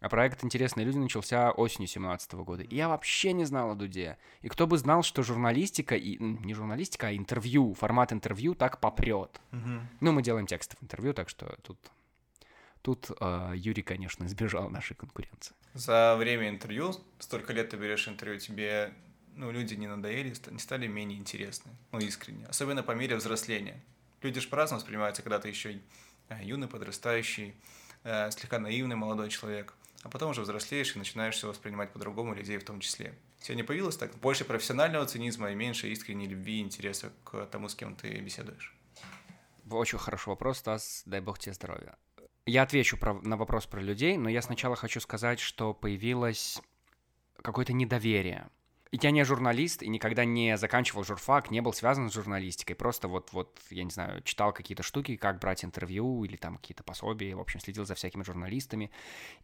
S2: а проект «Интересные люди» начался осенью 17 года. И я вообще не знал о Дуде. И кто бы знал, что журналистика, и не журналистика, а интервью, формат интервью так попрет.
S1: Мгм.
S2: Ну, мы делаем текстов интервью, так что тут... Тут э, Юрий, конечно, избежал нашей конкуренции.
S1: За время интервью, столько лет ты берешь интервью, тебе ну, люди не надоели, не стали менее интересны, ну, искренне. Особенно по мере взросления. Люди же по-разному воспринимаются, когда ты еще юный, подрастающий, э, слегка наивный молодой человек. А потом уже взрослеешь и начинаешь все воспринимать по-другому, людей в том числе. Сегодня появилось так больше профессионального цинизма и меньше искренней любви и интереса к тому, с кем ты беседуешь.
S2: Очень хороший вопрос, Стас, дай бог тебе здоровья. Я отвечу про- на вопрос про людей, но я сначала хочу сказать, что появилось какое-то недоверие. Я не журналист и никогда не заканчивал журфак, не был связан с журналистикой. Просто вот, вот, я не знаю, читал какие-то штуки, как брать интервью или там какие-то пособия, в общем, следил за всякими журналистами.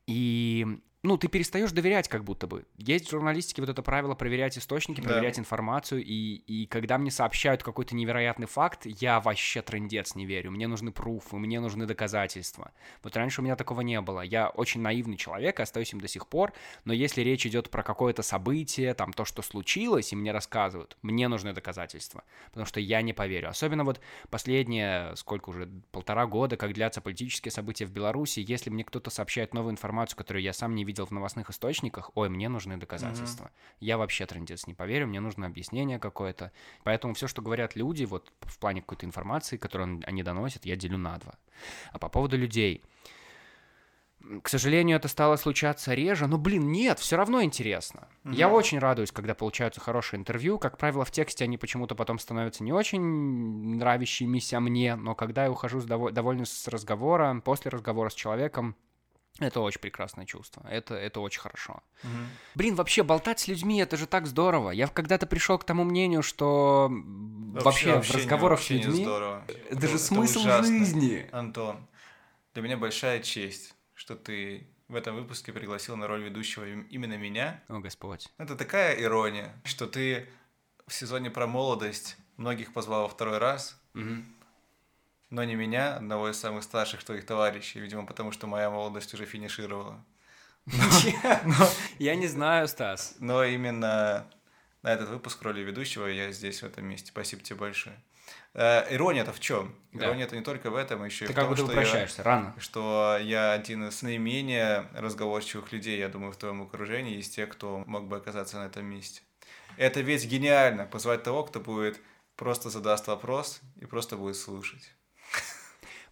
S2: И, ну, ты перестаешь доверять как будто бы. Есть в журналистике вот это правило проверять источники,
S1: Да.
S2: проверять информацию, и, и когда мне сообщают какой-то невероятный факт, я вообще трендец не верю. Мне нужны пруфы, мне нужны доказательства. Вот раньше у меня такого не было. Я очень наивный человек, остаюсь им до сих пор, но если речь идет про какое-то событие, там, то, что случилось, и мне рассказывают, мне нужны доказательства, потому что я не поверю. Особенно вот последние, сколько уже, полтора года, как длятся политические события в Беларуси, если мне кто-то сообщает новую информацию, которую я сам не видел в новостных источниках, ой, мне нужны доказательства. Я вообще трендец не поверю, мне нужно объяснение какое-то. Поэтому все, что говорят люди, вот в плане какой-то информации, которую они доносят, я делю на два. А по поводу людей, к сожалению, это стало случаться реже, но, блин, нет, все равно интересно. Я очень радуюсь, когда получаются хорошие интервью. Как правило, в тексте они почему-то потом становятся не очень нравящимися мне, но когда я ухожу с дово- довольный с разговора, после разговора с человеком, это очень прекрасное чувство. Это, это очень хорошо. Блин, вообще болтать с людьми это же так здорово. Я когда-то пришел к тому мнению, что вообще, в
S1: не-
S2: разговорах
S1: вообще
S2: с
S1: не
S2: людьми
S1: здорово.
S2: это же смысл
S1: ужасно.
S2: жизни.
S1: Антон, для меня большая честь, что ты в этом выпуске пригласил на роль ведущего им- именно меня.
S2: О, Господь.
S1: Это такая ирония, что ты в сезоне про молодость многих позвал во второй раз,
S2: Мгм.
S1: Но не меня, одного из самых старших твоих товарищей, видимо, потому что моя молодость уже финишировала.
S2: Я не знаю, Стас.
S1: Но именно на этот выпуск роли ведущего я здесь, в этом месте. Спасибо тебе большое. Э, Ирония-то в чем? Ирония-то не только в этом, еще и в том, что я,
S2: рано.
S1: что я один из наименее разговорчивых людей, я думаю, в твоем окружении, из тех, кто мог бы оказаться на этом месте. Это ведь гениально, позвать того, кто будет просто задаст вопрос и просто будет слушать.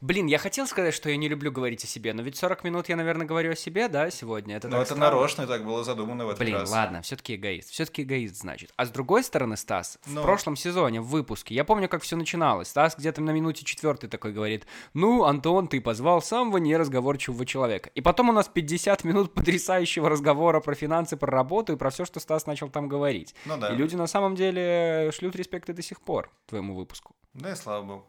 S2: Блин, я хотел сказать, что я не люблю говорить о себе, но ведь 40 минут я, наверное, говорю о себе, да, сегодня? Это
S1: Но это
S2: странно.
S1: нарочно и так было задумано в этот
S2: Блин,
S1: раз.
S2: ладно, все-таки эгоист. Все-таки эгоист, значит. А с другой стороны, Стас, в
S1: Ну.
S2: прошлом сезоне, в выпуске, я помню, как все начиналось. Стас где-то на минуте четвертой такой говорит: Ну, Антон, ты позвал самого неразговорчивого человека. И потом у нас 50 минут потрясающего разговора про финансы, про работу и про все, что Стас начал там говорить.
S1: Ну да.
S2: И люди на самом деле шлют респекты до сих пор твоему выпуску.
S1: Да и слава богу.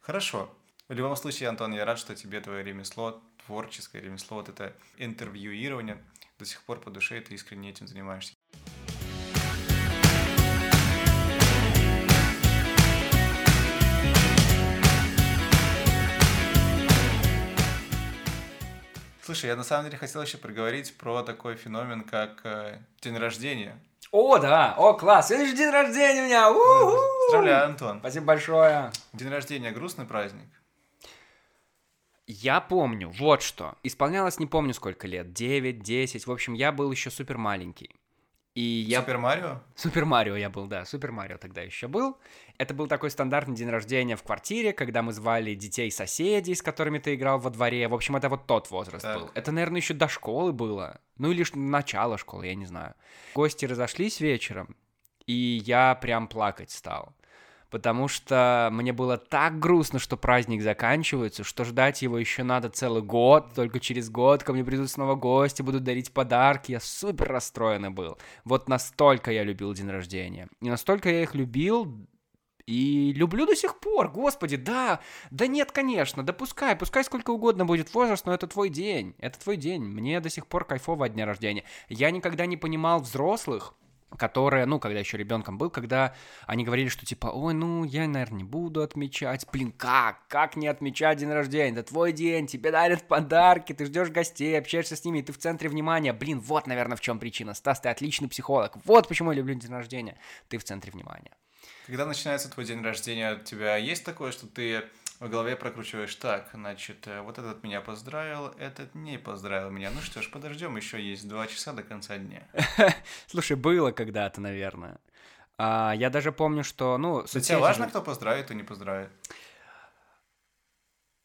S1: Хорошо. В любом случае, Антон, я рад, что тебе твое ремесло, творческое ремесло, вот это интервьюирование до сих пор по душе, и ты искренне этим занимаешься. Слушай, я на самом деле хотел еще проговорить про такой феномен, как э, день рождения.
S2: О, да, о, класс, сегодня же день рождения у меня, у
S1: Поздравляю, Антон.
S2: Спасибо большое.
S1: День рождения грустный праздник.
S2: Я помню, вот что. Исполнялось не помню сколько лет, 9, 10, в общем, я был еще супер маленький. И я...
S1: Супер Марио?
S2: Супер Марио я был, да, Супер Марио тогда еще был. Это был такой стандартный день рождения в квартире, когда мы звали детей соседей, с которыми ты играл во дворе. В общем, это вот тот возраст
S1: Так.
S2: был. Это, наверное, еще до школы было. Ну или начало школы, я не знаю. Гости разошлись вечером, и я прям плакать стал. Потому что мне было так грустно, что праздник заканчивается, что ждать его еще надо целый год. Только через год ко мне придут снова гости, будут дарить подарки. Я супер расстроенный был. Вот настолько я любил день рождения. И настолько я их любил, и люблю до сих пор, господи, да, да нет, конечно, да пускай, пускай сколько угодно будет возраст, но это твой день, это твой день, мне до сих пор кайфово от дня рождения. Я никогда не понимал взрослых, которые, ну, когда еще ребенком был, когда они говорили, что типа, ой, ну, я, наверное, не буду отмечать. Блин, как? Как не отмечать день рождения? Это твой день, тебе дарят подарки, ты ждешь гостей, общаешься с ними, и ты в центре внимания. Блин, вот, наверное, в чем причина. Стас, ты отличный психолог. Вот почему я люблю день рождения. Ты в центре внимания.
S1: Когда начинается твой день рождения, у тебя есть такое, что ты в голове прокручиваешь так, значит, э, вот этот меня поздравил, этот не поздравил меня. Ну что ж, подождем, еще есть два часа до конца дня.
S2: Слушай, было когда-то, наверное. А, я даже помню, что, ну... Соцсети
S1: тебя важно,
S2: же-
S1: кто поздравит, кто не поздравит?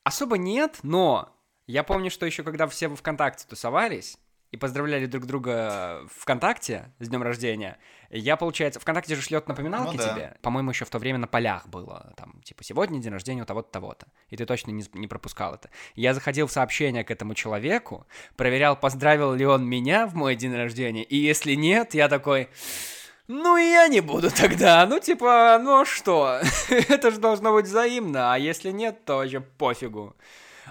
S2: Особо нет, но я помню, что еще когда все в ВКонтакте тусовались и поздравляли друг друга ВКонтакте с днем рождения, я, получается, ВКонтакте же шлет напоминалки
S1: Ну да.
S2: тебе. По-моему, еще в то время на полях было. Там, типа, сегодня день рождения у того-то, того-то. И ты точно не, не пропускал это. Я заходил в сообщение к этому человеку, проверял, поздравил ли он меня в мой день рождения. И если нет, я такой... Ну и я не буду тогда. Ну, типа, ну а что? Это же должно быть взаимно. А если нет, то вообще пофигу.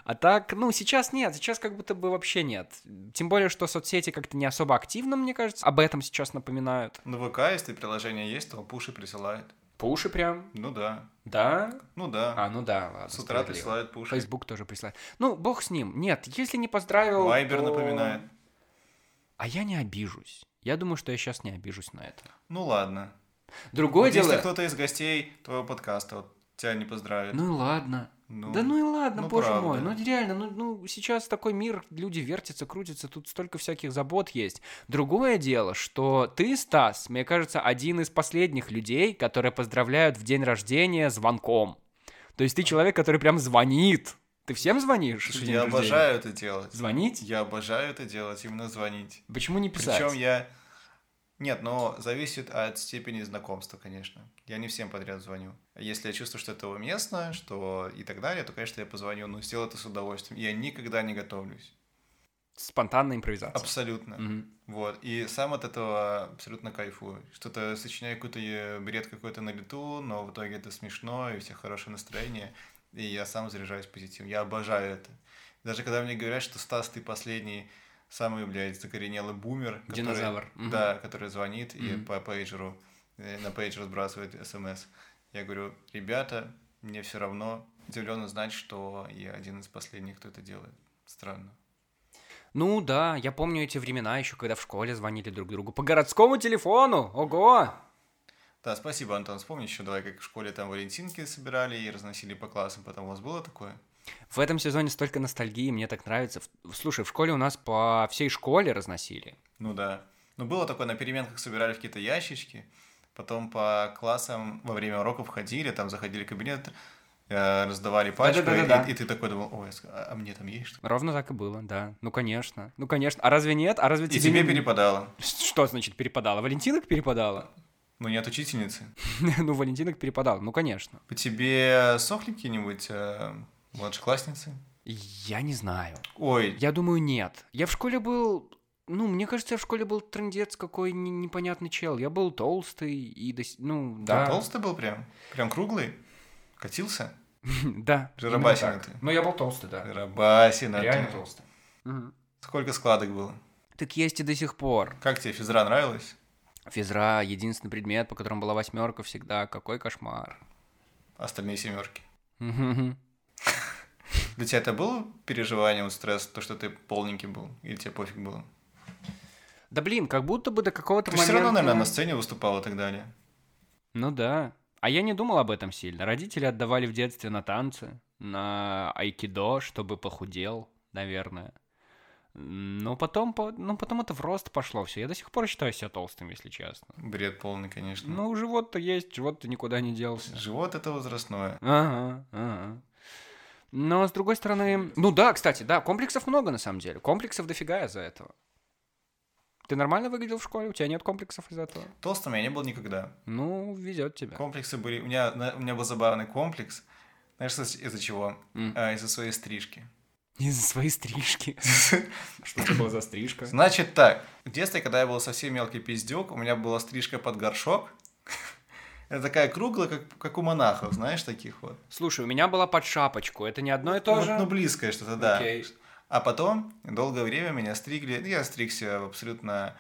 S2: А так, ну, сейчас нет, сейчас как будто бы вообще нет. Тем более, что соцсети как-то не особо активно, мне кажется, об этом сейчас напоминают.
S1: Ну, ВК, если приложение есть, то пуши присылает.
S2: Пуши прям?
S1: Ну да,
S2: Да?
S1: ну да.
S2: А, ну да, ладно.
S1: С утра присылают пуши.
S2: Facebook тоже присылает. Ну, бог с ним. Нет, если не поздравил,
S1: Вайбер
S2: то-
S1: напоминает.
S2: А я не обижусь. Я думаю, что я сейчас не обижусь на это.
S1: Ну ладно.
S2: Другое
S1: Вот
S2: дело...
S1: Если кто-то из гостей твоего подкаста вот, тебя не поздравит.
S2: Ну и ладно.
S1: ну,
S2: Да ну и ладно,
S1: ну,
S2: боже
S1: правда.
S2: мой. Ну реально, ну, ну сейчас такой мир, люди вертятся, крутятся, тут столько всяких забот есть. Другое дело, что ты, Стас, мне кажется, один из последних людей, которые поздравляют в день рождения звонком. То есть ты человек, который прям звонит. Ты всем звонишь?
S1: Слушай, я
S2: рождения?
S1: обожаю это делать.
S2: Звонить?
S1: Я обожаю это делать, именно звонить.
S2: Почему не писать?
S1: Причем я... Нет, но зависит от степени знакомства, конечно. Я не всем подряд звоню. Если я чувствую, что это уместно, что и так далее, то, конечно, я позвоню, но сделаю это с удовольствием. Я никогда не готовлюсь.
S2: Спонтанная импровизация.
S1: Абсолютно.
S2: Мгм.
S1: Вот. И сам от этого абсолютно кайфую. Что-то сочиняю какой-то э, бред какой-то на лету, но в итоге это смешно, и у всех хорошее настроение. И я сам заряжаюсь позитивом. Я обожаю это. Даже когда мне говорят, что Стас, ты последний, самый, блядь, закоренелый бумер. который-
S2: Динозавр. Мгм.
S1: Да, который звонит и
S2: Мгм.
S1: по пейджеру, э, на пейджер сбрасывает смс. Я говорю, ребята, мне все равно. Удивленно знать, что я один из последних, кто это делает. Странно.
S2: Ну да, я помню эти времена еще, когда в школе звонили друг другу по городскому телефону. Ого!
S1: Да, спасибо, Антон. Вспомни еще, давай, как в школе там валентинки собирали и разносили по классам. Потом у вас было такое?
S2: В этом сезоне столько ностальгии, мне так нравится. Слушай, в школе у нас по всей школе разносили.
S1: Ну да. Ну было такое, на переменках собирали в какие-то ящички, потом по классам во время уроков ходили, там заходили в кабинет, э, раздавали пачку, и, и ты такой думал, ой, а а мне там есть что?
S2: Ровно так и было, да. Ну, конечно. Ну, конечно. А разве нет? А разве
S1: И
S2: тебе...
S1: тебе
S2: не-
S1: перепадало.
S2: Что значит перепадало? Валентинок перепадало?
S1: Ну нет учительницы.
S2: ну, Валентинок перепадало, ну, конечно.
S1: По тебе сохли какие-нибудь э, младшеклассницы?
S2: Я не знаю.
S1: Ой,
S2: Я думаю, нет. Я в школе был... Ну, мне кажется, я в школе был трындец какой не- непонятный чел. Я был толстый и... дос- Ну,
S1: да.
S2: да.
S1: толстый был прям? Прям круглый? Катился?
S2: Да.
S1: Жиробасина ты.
S2: Ну, я был толстый, да.
S1: Рабасина
S2: Реально
S1: ты.
S2: толстый.
S1: Сколько складок было?
S2: Так есть и до сих пор.
S1: Как тебе физра нравилась?
S2: Физра — единственный предмет, по которому была восьмерка всегда. Какой кошмар.
S1: Остальные семерки. Для тебя это было переживание, вот стресс, то, что ты полненький был? Или тебе пофиг было?
S2: Да блин, как будто бы до какого-то
S1: Ты
S2: момента...
S1: все равно, наверное, на сцене выступал и так далее.
S2: Ну да. А я не думал об этом сильно. Родители отдавали в детстве на танцы, на айкидо, чтобы похудел, наверное. Но потом, по- ну, потом это в рост пошло все. Я до сих пор считаю себя толстым, если честно.
S1: Бред полный, конечно.
S2: Ну, живот-то есть, живот-то никуда не делся.
S1: Живот это возрастное.
S2: Ага, ага. Но, с другой стороны... Ну да, кстати, да, комплексов много на самом деле. Комплексов дофига из-за этого. Ты нормально выглядел в школе? У тебя нет комплексов из-за этого?
S1: Толстым я не был никогда.
S2: Ну, везет тебе.
S1: Комплексы были... У меня, у меня был забавный комплекс. Знаешь, из- из-за чего?
S2: М.
S1: А, из-за своей стрижки.
S2: Из-за своей стрижки. Что это была за стрижка?
S1: Значит так, в детстве, когда я был совсем мелкий пиздюк, у меня была стрижка под горшок. Это такая круглая, как, как у монахов, знаешь, таких вот.
S2: Слушай, у меня была под шапочку. Это не одно и то
S1: Вот,
S2: же?
S1: ну, близкое что-то, да.
S2: Окей.
S1: А потом долгое время меня стригли. Я стригся в абсолютно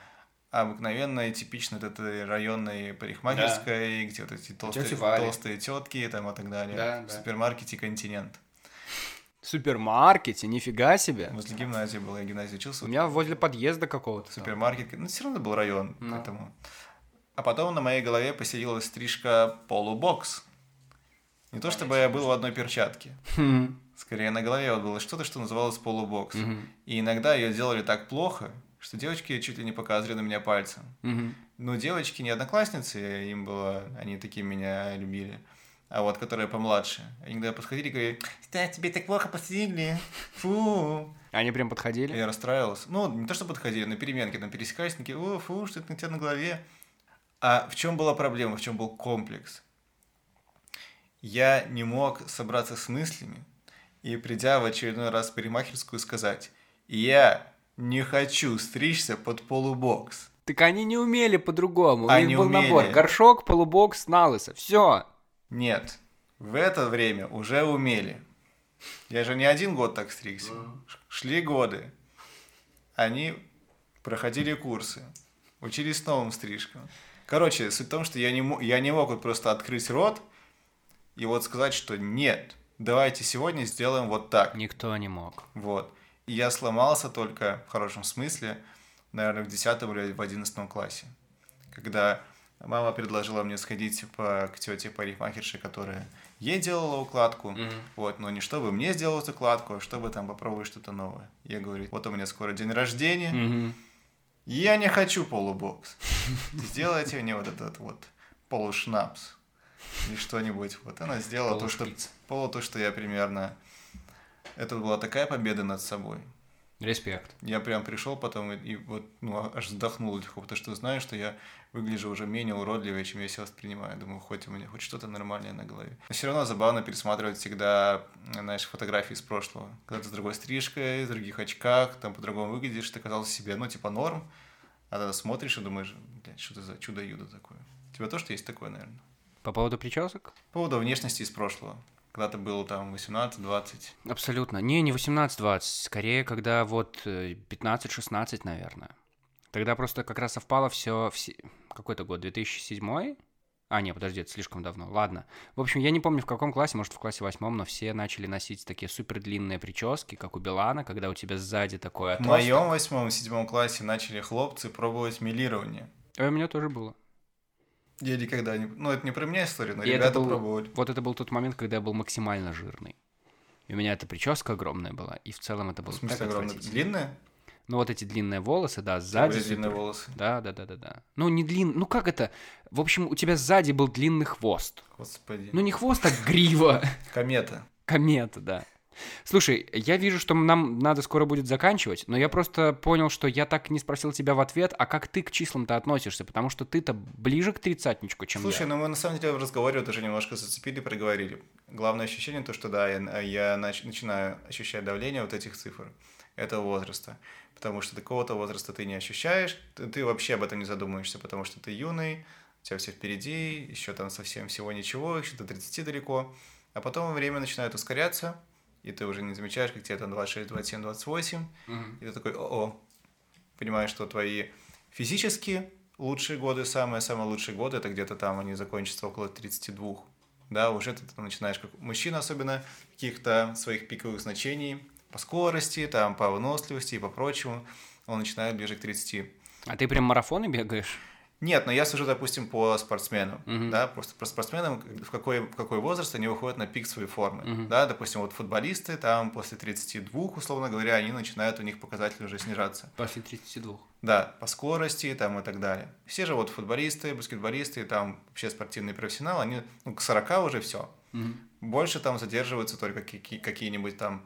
S1: обыкновенной, типичной вот этой районной парикмахерской, где вот эти толстые, толстые тетки там и так далее.
S2: Да,
S1: в
S2: да.
S1: супермаркете «Континент».
S2: В супермаркете, нифига себе.
S1: Возле гимназии был, я в гимназии учился.
S2: У меня возле подъезда какого-то.
S1: супермаркет, ну, все равно был район,
S2: Ну.
S1: поэтому. А потом на моей голове поселилась стрижка полубокс. Не то чтобы я был в одной перчатке.
S2: Хм.
S1: Скорее на голове вот было что-то, что называлось полубокс.
S2: Мгм.
S1: И иногда ее делали так плохо, что девочки чуть ли не показывали на меня пальцем.
S2: Мгм.
S1: Ну, девочки не одноклассницы, им было, они такие меня любили. А вот, которые помладше. Они когда подходили и говорили, да, тебе так плохо постригли, фу.
S2: Они прям подходили?
S1: Я расстраивался. Ну, не то, что подходили, на переменке там пересекались, такие, о, фу, что это у тебя на голове. А в чем была проблема, в чем был комплекс? Я не мог собраться с мыслями и, придя в очередной раз в парикмахерскую, сказать, я не хочу стричься под полубокс.
S2: Так они не умели по-другому. У
S1: Они
S2: них был набор.
S1: умели.
S2: Горшок, полубокс, налысо. Все.
S1: Нет, в это время уже умели. Я же не один год так стригся. Шли годы. Они проходили курсы, учились новым стрижкам. Короче, суть в том, что я не, я не мог вот просто открыть рот и вот сказать, что нет, давайте сегодня сделаем вот так.
S2: Никто не мог.
S1: Вот. И я сломался только, в хорошем смысле, наверное, в 10 или в 11 классе. Когда мама предложила мне сходить по, к тете парикмахерше, которая ей делала укладку. Вот, но не чтобы мне сделать укладку, а чтобы там попробовать что-то новое. Я говорю, вот у меня скоро день рождения, и я не хочу полубокс. Сделайте мне вот этот вот полушнапс. Или что-нибудь. Вот она сделала то, что... Полу то, что я примерно... Это была такая победа над собой.
S2: Респект.
S1: Я прям пришел потом и, и вот, ну, аж вздохнул легко, потому что знаю, что я выгляжу уже менее уродливее, чем я себя воспринимаю. Думаю, хоть у меня хоть что-то нормальное на голове. Но все равно забавно пересматривать всегда, знаешь, фотографии из прошлого. Когда ты с другой стрижкой, в других очках, там по-другому выглядишь, ты казался себе, ну, типа норм, а тогда смотришь и думаешь, блядь, что это за чудо-юдо такое. У тебя тоже есть такое, наверное?
S2: По поводу причесок?
S1: По поводу внешности из прошлого. Когда ты был там 18-20.
S2: Абсолютно. Не, не 18-20. Скорее, когда вот э, 15-16, наверное. Тогда просто как раз совпало все... Какой-то год? 2007? А, нет, подожди, это слишком давно. Ладно. В общем, я не помню, в каком классе, может, в классе восьмом, но все начали носить такие супер длинные прически, как у Билана, когда у тебя сзади такое
S1: В моем восьмом, седьмом классе начали хлопцы пробовать милирование.
S2: А у меня тоже было.
S1: Я никогда не... Ну, это не про меня история, но
S2: И
S1: ребята
S2: был-
S1: пробовали.
S2: Вот это был тот момент, когда я был максимально жирный. И у меня эта прическа огромная была, и в целом это было
S1: В смысле,
S2: отвратительно.
S1: Длинные?
S2: Ну вот эти длинные волосы, да, сзади.
S1: тебя длинные волосы.
S2: Да, да, да, да, да. Ну, не длин... Ну, как это? В общем, у тебя сзади был длинный хвост.
S1: Господи.
S2: Ну, не хвост, а грива.
S1: Комета.
S2: Комета, да. Слушай, я вижу, что нам надо скоро будет заканчивать, но я просто понял, что я так не спросил тебя в ответ, а как ты к числам-то относишься, потому что ты-то ближе к тридцатничку, чем
S1: Слушай,
S2: я.
S1: ну мы на самом деле в разговоре вот уже немножко зацепили, проговорили. Главное ощущение то, что да, я, я нач- начинаю ощущать давление вот этих цифр этого возраста. Потому что такого-то возраста ты не ощущаешь, ты, ты вообще об этом не задумываешься, потому что ты юный, у тебя все впереди, еще там совсем всего ничего, еще до 30 далеко. А потом время начинает ускоряться, и ты уже не замечаешь, как тебе там 26, 27, 28,
S2: Мгм.
S1: и ты такой, о-о, понимаешь, что твои физически лучшие годы, самые-самые лучшие годы, это где-то там они закончатся около 32. да, уже ты там начинаешь, как мужчина особенно, каких-то своих пиковых значений по скорости, там, по выносливости и по прочему, он начинает ближе к 30.
S2: А ты прям марафоны бегаешь?
S1: Нет, но я сужу, допустим, по спортсмену,
S2: Мгм.
S1: да, просто по спортсменам, в какой, в какой возраст они выходят на пик своей формы,
S2: Мгм.
S1: да, допустим, вот футболисты, там, после 32, условно говоря, они начинают, у них показатели уже снижаться,
S2: После 32.
S1: да, по скорости, там, и так далее. Все же вот футболисты, баскетболисты, там, вообще спортивные профессионалы, они, ну, к 40 уже все, больше там задерживаются только какие- какие-нибудь там,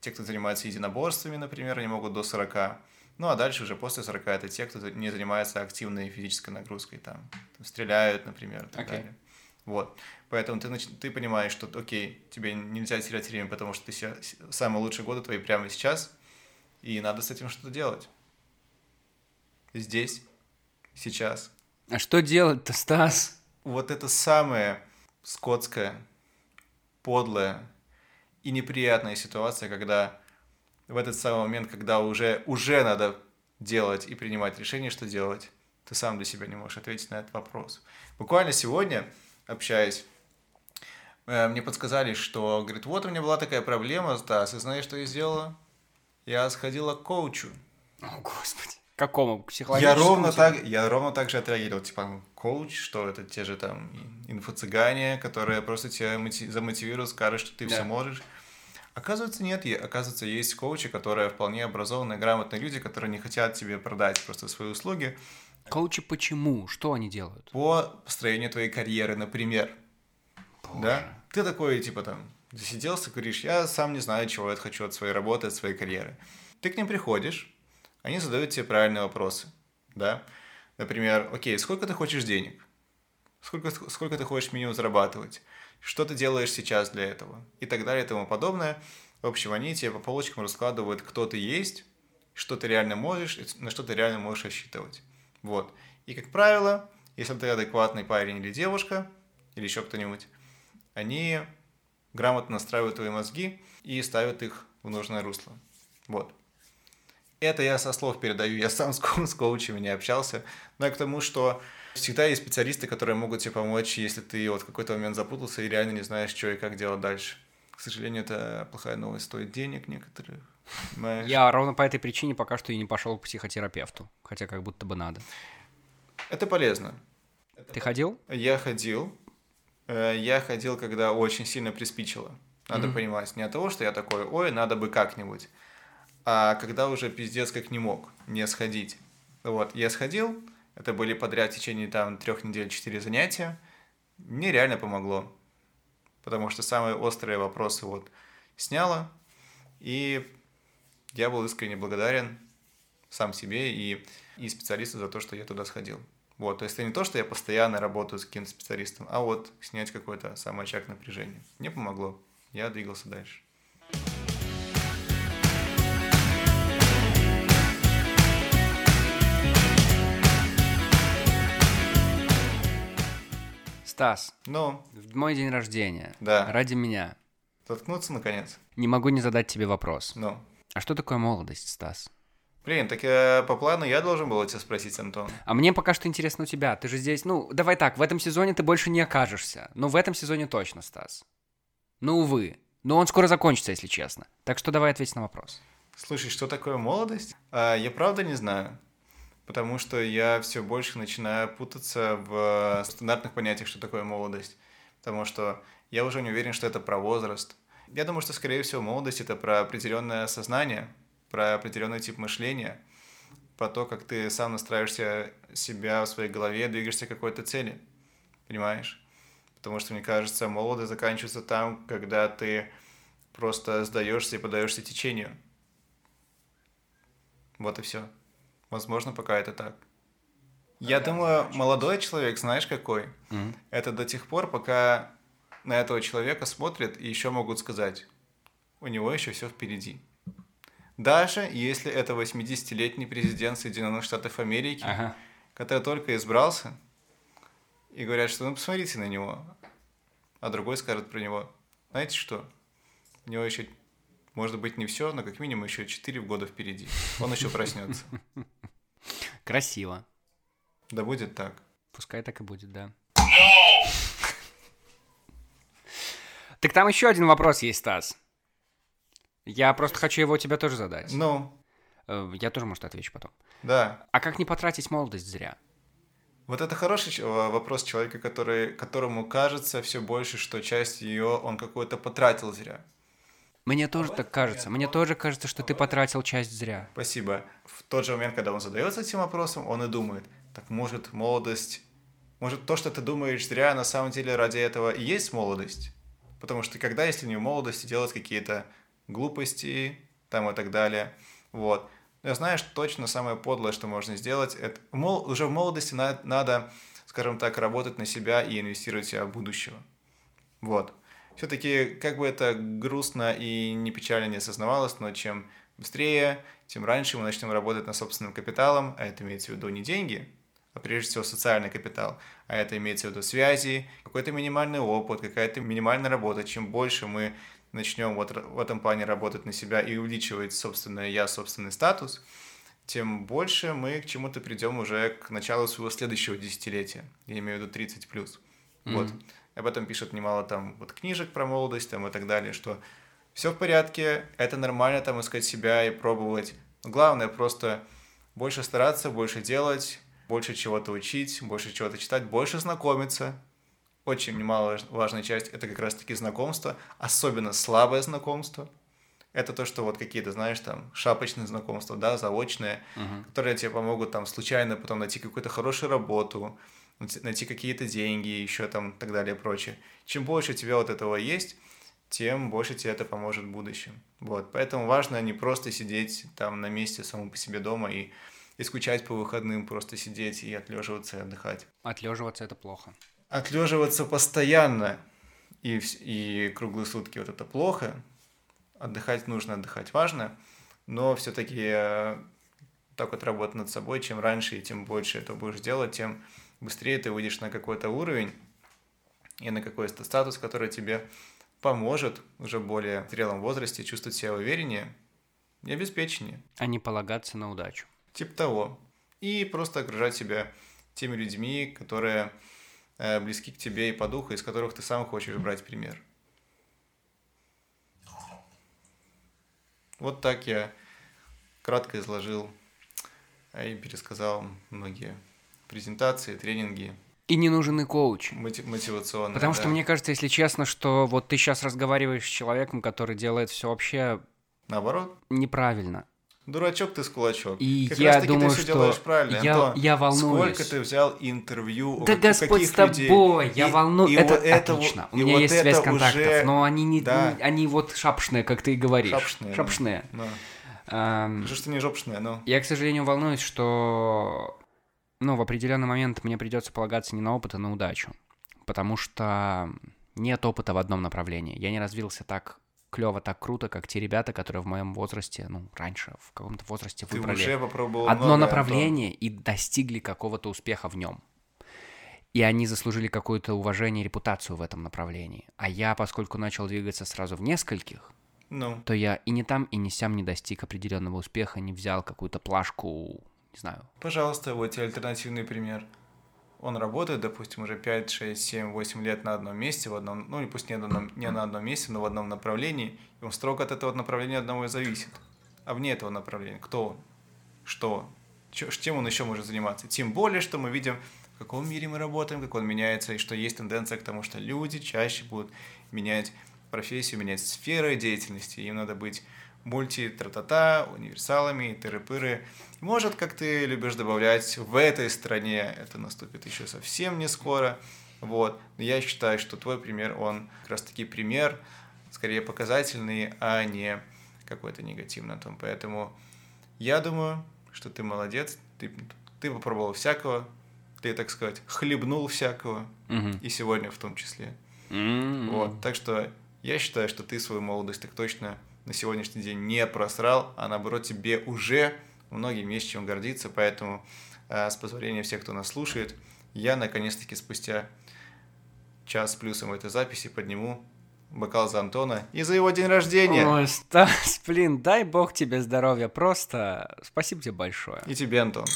S1: те, кто занимается единоборствами, например, они могут до 40. Ну, а дальше уже после 40 это те, кто не занимается активной физической нагрузкой, там, там стреляют, например, и так
S2: Окей.
S1: далее. Вот. Поэтому ты, нач- ты понимаешь, что, окей, тебе нельзя терять время, потому что ты ся- с- самые лучшие годы твои прямо сейчас, и надо с этим что-то делать. Здесь, сейчас.
S2: А что делать-то, Стас?
S1: Вот это самое скотское, подлая и неприятная ситуация, когда в этот самый момент, когда уже, уже надо делать и принимать решение, что делать, ты сам для себя не можешь ответить на этот вопрос. Буквально сегодня, общаясь, э, мне подсказали, что, говорит, вот у меня была такая проблема, Стас, и знаешь, что я сделала? Я сходила к коучу.
S2: О, господи. Какому?
S1: Я
S2: Психологическому?
S1: ровно,
S2: тебе?
S1: так, я ровно так же отреагировал. Типа, коуч, что это те же там инфо-цыгане, которые просто тебя моти- замотивируют, скажут, что ты
S2: Да.
S1: все можешь. Оказывается, нет. Оказывается, есть коучи, которые вполне образованные, грамотные люди, которые не хотят тебе продать просто свои услуги
S2: Коучи почему? Что они делают?
S1: по построению твоей карьеры, например.
S2: Боже.
S1: Да? Ты такой, типа, там, засиделся, говоришь, я сам не знаю, чего я хочу от своей работы, от своей карьеры. Ты к ним приходишь, они задают тебе правильные вопросы, да? Например, окей, сколько ты хочешь денег? Сколько, сколько ты хочешь минимум зарабатывать? Что ты делаешь сейчас для этого? И так далее и тому подобное. В общем, они тебе по полочкам раскладывают, кто ты есть, что ты реально можешь, и на что ты реально можешь рассчитывать. Вот. И, как правило, если ты адекватный парень или девушка, или еще кто-нибудь, они грамотно настраивают твои мозги и ставят их в нужное русло. Вот. Это я со слов передаю, я сам с, ко- с коучами не общался, но я к тому, что всегда есть специалисты, которые могут тебе помочь, если ты вот в какой-то момент запутался и реально не знаешь, что и как делать дальше. К сожалению, это плохая новость, стоит денег некоторых. понимаешь?
S2: Я ровно по этой причине пока что и не пошел к психотерапевту. Хотя как будто бы надо.
S1: Это полезно.
S2: Ты ходил?
S1: Я ходил. Э, Я ходил, когда очень сильно приспичило. Надо
S2: Мгм.
S1: понимать. Не от того, что я такой, ой, надо бы как-нибудь. А когда уже пиздец как не мог не сходить. Вот, я сходил. Это были подряд в течение там трех недель четыре занятия. Мне реально помогло. Потому что самые острые вопросы вот сняло. И я был искренне благодарен сам себе и, и специалисту за то, что я туда сходил. Вот, то есть это не то, что я постоянно работаю с каким-то специалистом, а вот снять какой-то самый очаг напряжения. Мне помогло. Я двигался дальше.
S2: Стас,
S1: Ну,
S2: в мой день рождения.
S1: Да.
S2: Ради меня.
S1: заткнуться наконец.
S2: Не могу не задать тебе вопрос.
S1: Ну,
S2: А что такое молодость, Стас?
S1: блин, так я, по плану я должен был тебя спросить, Антон.
S2: А мне пока что интересно у тебя. Ты же здесь, ну, давай так, в этом сезоне ты больше не окажешься. Но в этом сезоне точно, Стас. Ну, увы. Но он скоро закончится, если честно. Так что давай ответь на вопрос.
S1: Слушай, что такое молодость? А, я правда не знаю. Потому что я все больше начинаю путаться в стандартных понятиях, что такое молодость. Потому что я уже не уверен, что это про возраст. Я думаю, что, скорее всего, молодость это про определенное сознание, про определенный тип мышления, про то, как ты сам настраиваешься себя в своей голове, двигаешься к какой-то цели. Понимаешь? Потому что, мне кажется, молодость заканчивается там, когда ты просто сдаешься и подаешься течению. Вот и все. Возможно, пока это так. Я думаю, молодой человек, знаешь какой?
S2: Мгм.
S1: Это до тех пор, пока на этого человека смотрят и еще могут сказать, у него еще все впереди. Даже если это 80-летний президент Соединенных Штатов Америки,
S2: Ага.
S1: который только избрался, и говорят, что ну посмотрите на него, а другой скажет про него, знаете что, у него еще, может быть, не все, но как минимум еще 4 года впереди. Он еще проснется.
S2: Красиво.
S1: Да будет так.
S2: Пускай так и будет, да. Так там еще один вопрос есть, Стас. Я просто хочу его тебе тоже задать.
S1: Ну,
S2: Э, Я тоже, может, отвечу потом.
S1: да.
S2: А как не потратить молодость зря?
S1: Вот это хороший э, вопрос человека, который, которому кажется все больше, что часть ее он какую-то потратил зря.
S2: Мне тоже так кажется. Мне тоже кажется, что ты потратил часть зря.
S1: Спасибо. В тот же момент, когда он задается этим вопросом, он и думает, так может молодость, может то, что ты думаешь зря, на самом деле ради этого и есть молодость? Потому что когда, если не в молодости, делать какие-то глупости там и так далее, вот. Но знаешь, точно самое подлое, что можно сделать, это мол, уже в молодости на- надо, скажем так, работать на себя и инвестировать в себя в будущего. Вот. Все-таки, как бы это грустно и не печально не осознавалось, но чем быстрее, тем раньше мы начнем работать над собственным капиталом, а это имеется в виду не деньги, а прежде всего социальный капитал, а это имеется в виду связи, какой-то минимальный опыт, какая-то минимальная работа. Чем больше мы начнем вот в этом плане работать на себя и увеличивать собственное я, собственный статус, тем больше мы к чему-то придем уже к началу своего следующего десятилетия. Я имею в виду 30 плюс. Вот. Об этом пишут немало там вот книжек про молодость там и так далее, что все в порядке, это нормально там искать себя и пробовать. Главное просто больше стараться, больше делать, больше чего-то учить, больше чего-то читать, больше знакомиться. Очень немаловажная часть – это как раз-таки знакомство, особенно слабое знакомство. Это то, что вот какие-то, знаешь, там, шапочные знакомства, да, заочные, которые тебе помогут там случайно потом найти какую-то хорошую работу, найти- какие-то деньги, еще там, и так далее, и прочее. Чем больше у тебя вот этого есть, тем больше тебе это поможет в будущем. Вот, поэтому важно не просто сидеть там на месте самому по себе дома и, и скучать по выходным, просто сидеть и отлеживаться и отдыхать.
S2: Отлеживаться это плохо.
S1: Отлеживаться постоянно и, и круглые сутки вот это плохо. Отдыхать нужно, отдыхать важно, но все-таки так вот работать над собой, чем раньше и тем больше это будешь делать, тем быстрее ты выйдешь на какой-то уровень и на какой-то статус, который тебе поможет уже в более зрелом возрасте чувствовать себя увереннее и обеспеченнее.
S2: А не полагаться на удачу.
S1: Типа того. И просто окружать себя теми людьми, которые э, близки к тебе и по духу, из которых ты сам хочешь брать пример. Вот так я кратко изложил э, и пересказал многие презентации, тренинги
S2: И не нужен и коуч.
S1: моти- мотивационные.
S2: Потому что
S1: да.
S2: мне кажется, если честно, что вот ты сейчас разговариваешь с человеком, который делает все вообще
S1: Наоборот,
S2: неправильно.
S1: дурачок ты с кулачок.
S2: И
S1: как
S2: я
S1: раз таки
S2: думаю,
S1: ты все
S2: что
S1: делаешь правильно,
S2: я-
S1: Антон.
S2: я волнуюсь.
S1: Сколько ты взял интервью у
S2: Да
S1: каких-
S2: Господь
S1: каких
S2: с тобой,
S1: людей?
S2: я волнуюсь. Это
S1: вот это
S2: отлично. У меня
S1: вот
S2: есть связь контактов,
S1: уже-
S2: но они не,
S1: Да.
S2: не- они вот шапшные, как ты и говоришь.
S1: Шапшные. да.
S2: Шапшные.
S1: Ну.
S2: Ам,
S1: Что ж ты не жопшная, ну.
S2: Я, к сожалению, волнуюсь, что ну, в определенный момент мне придется полагаться не на опыт, а на удачу. Потому что нет опыта в одном направлении. Я не развился так клево, так круто, как те ребята, которые в моем возрасте, ну, раньше, в каком-то возрасте
S1: Ты
S2: выбрали
S1: уже попробовал
S2: одно
S1: многое,
S2: направление и достигли какого-то успеха в нем. И они заслужили какое-то уважение и репутацию в этом направлении. А я, поскольку начал двигаться сразу в нескольких,
S1: Антон. Ну,
S2: то я и не там, и не сям не достиг определенного успеха, не взял какую-то плашку, не знаю.
S1: пожалуйста, вот тебе альтернативный пример. Он работает, допустим, уже 5, 6, 7, 8 лет на одном месте, в одном, ну, пусть не, одном- не на одном месте, но в одном направлении, и он строго от этого направления одного и зависит. А вне этого направления, кто он? Что он? Чем он еще может заниматься? Тем более, что мы видим, в каком мире мы работаем, как он меняется, и что есть тенденция к тому, что люди чаще будут менять профессию, менять сферы деятельности. Им надо быть мульти-тра-та-та, универсалами, тыры-пыры. Может, как ты любишь добавлять, в этой стране это наступит еще совсем не скоро. Вот. Но я считаю, что твой пример, он как раз-таки пример, скорее показательный, а не какой-то негативный. Том. Поэтому я думаю, что ты молодец, ты, ты попробовал всякого, ты, так сказать, хлебнул всякого,
S2: Мгм.
S1: и сегодня в том числе.
S2: М.
S1: Вот, так что я считаю, что ты свою молодость так точно на сегодняшний день не просрал, а наоборот тебе уже многим есть чем гордиться, поэтому э, с позволения всех, кто нас слушает, я наконец-таки спустя час плюсом этой записи подниму бокал за Антона и за его день рождения.
S2: Ой, Стас, блин, дай бог тебе здоровья, просто спасибо тебе большое.
S1: И тебе, Антон.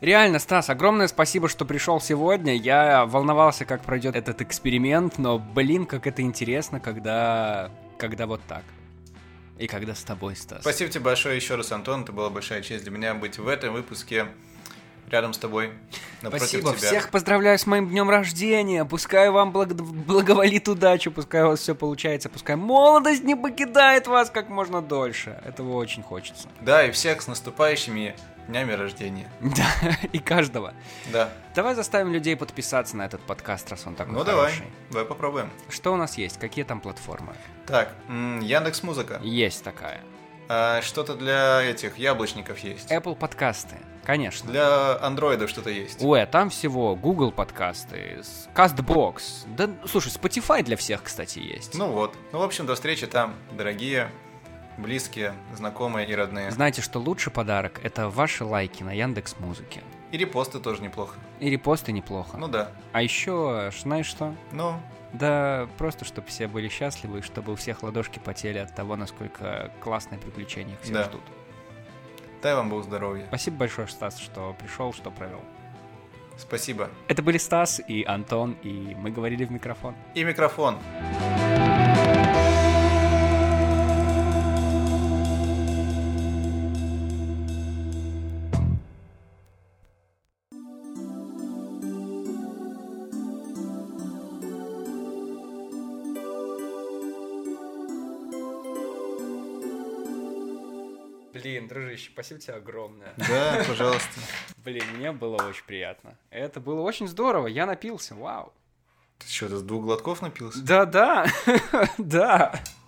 S2: Реально, Стас, огромное спасибо, что пришел сегодня. Я волновался, как пройдет этот эксперимент, но, блин, как это интересно, когда, когда вот так. И когда с тобой, Стас.
S1: Спасибо тебе большое еще раз, Антон. Это была большая честь для меня быть в этом выпуске рядом с тобой,
S2: Спасибо.
S1: тебя.
S2: Всех поздравляю с моим днем рождения. Пускай вам благ- благоволит удача, пускай у вас все получается, пускай молодость не покидает вас как можно дольше. Этого очень хочется.
S1: Да, и всех с наступающими днями рождения.
S2: Да, и каждого.
S1: Да.
S2: Давай заставим людей подписаться на этот подкаст, раз он такой
S1: Ну давай,
S2: хороший.
S1: давай попробуем.
S2: Что у нас есть? Какие там платформы?
S1: Так, Яндекс Музыка.
S2: Есть такая.
S1: А, что-то для этих яблочников есть.
S2: Apple подкасты, конечно.
S1: Для андроидов что-то есть.
S2: Ой, а там всего Google подкасты, CastBox. Да, слушай, Spotify для всех, кстати, есть.
S1: Ну вот. Ну, в общем, до встречи там, дорогие, близкие, знакомые и родные.
S2: Знаете, что лучший подарок — это ваши лайки на Яндекс Музыке.
S1: И репосты тоже неплохо.
S2: И репосты неплохо.
S1: Ну да.
S2: А еще, знаешь что?
S1: Ну,
S2: Да просто, чтобы все были счастливы, и чтобы у всех ладошки потели от того, насколько классные приключения их всех
S1: Да.
S2: ждут.
S1: дай вам Бог здоровья.
S2: Спасибо большое, Стас, что пришел, что провел.
S1: Спасибо.
S2: Это были Стас и Антон, и мы говорили в микрофон.
S1: И микрофон.
S2: Спасибо тебе огромное.
S1: Да, пожалуйста.
S2: Блин, мне было очень приятно. Это было очень здорово, я напился, вау.
S1: Ты что, с двух глотков напился?
S2: Да-да, да.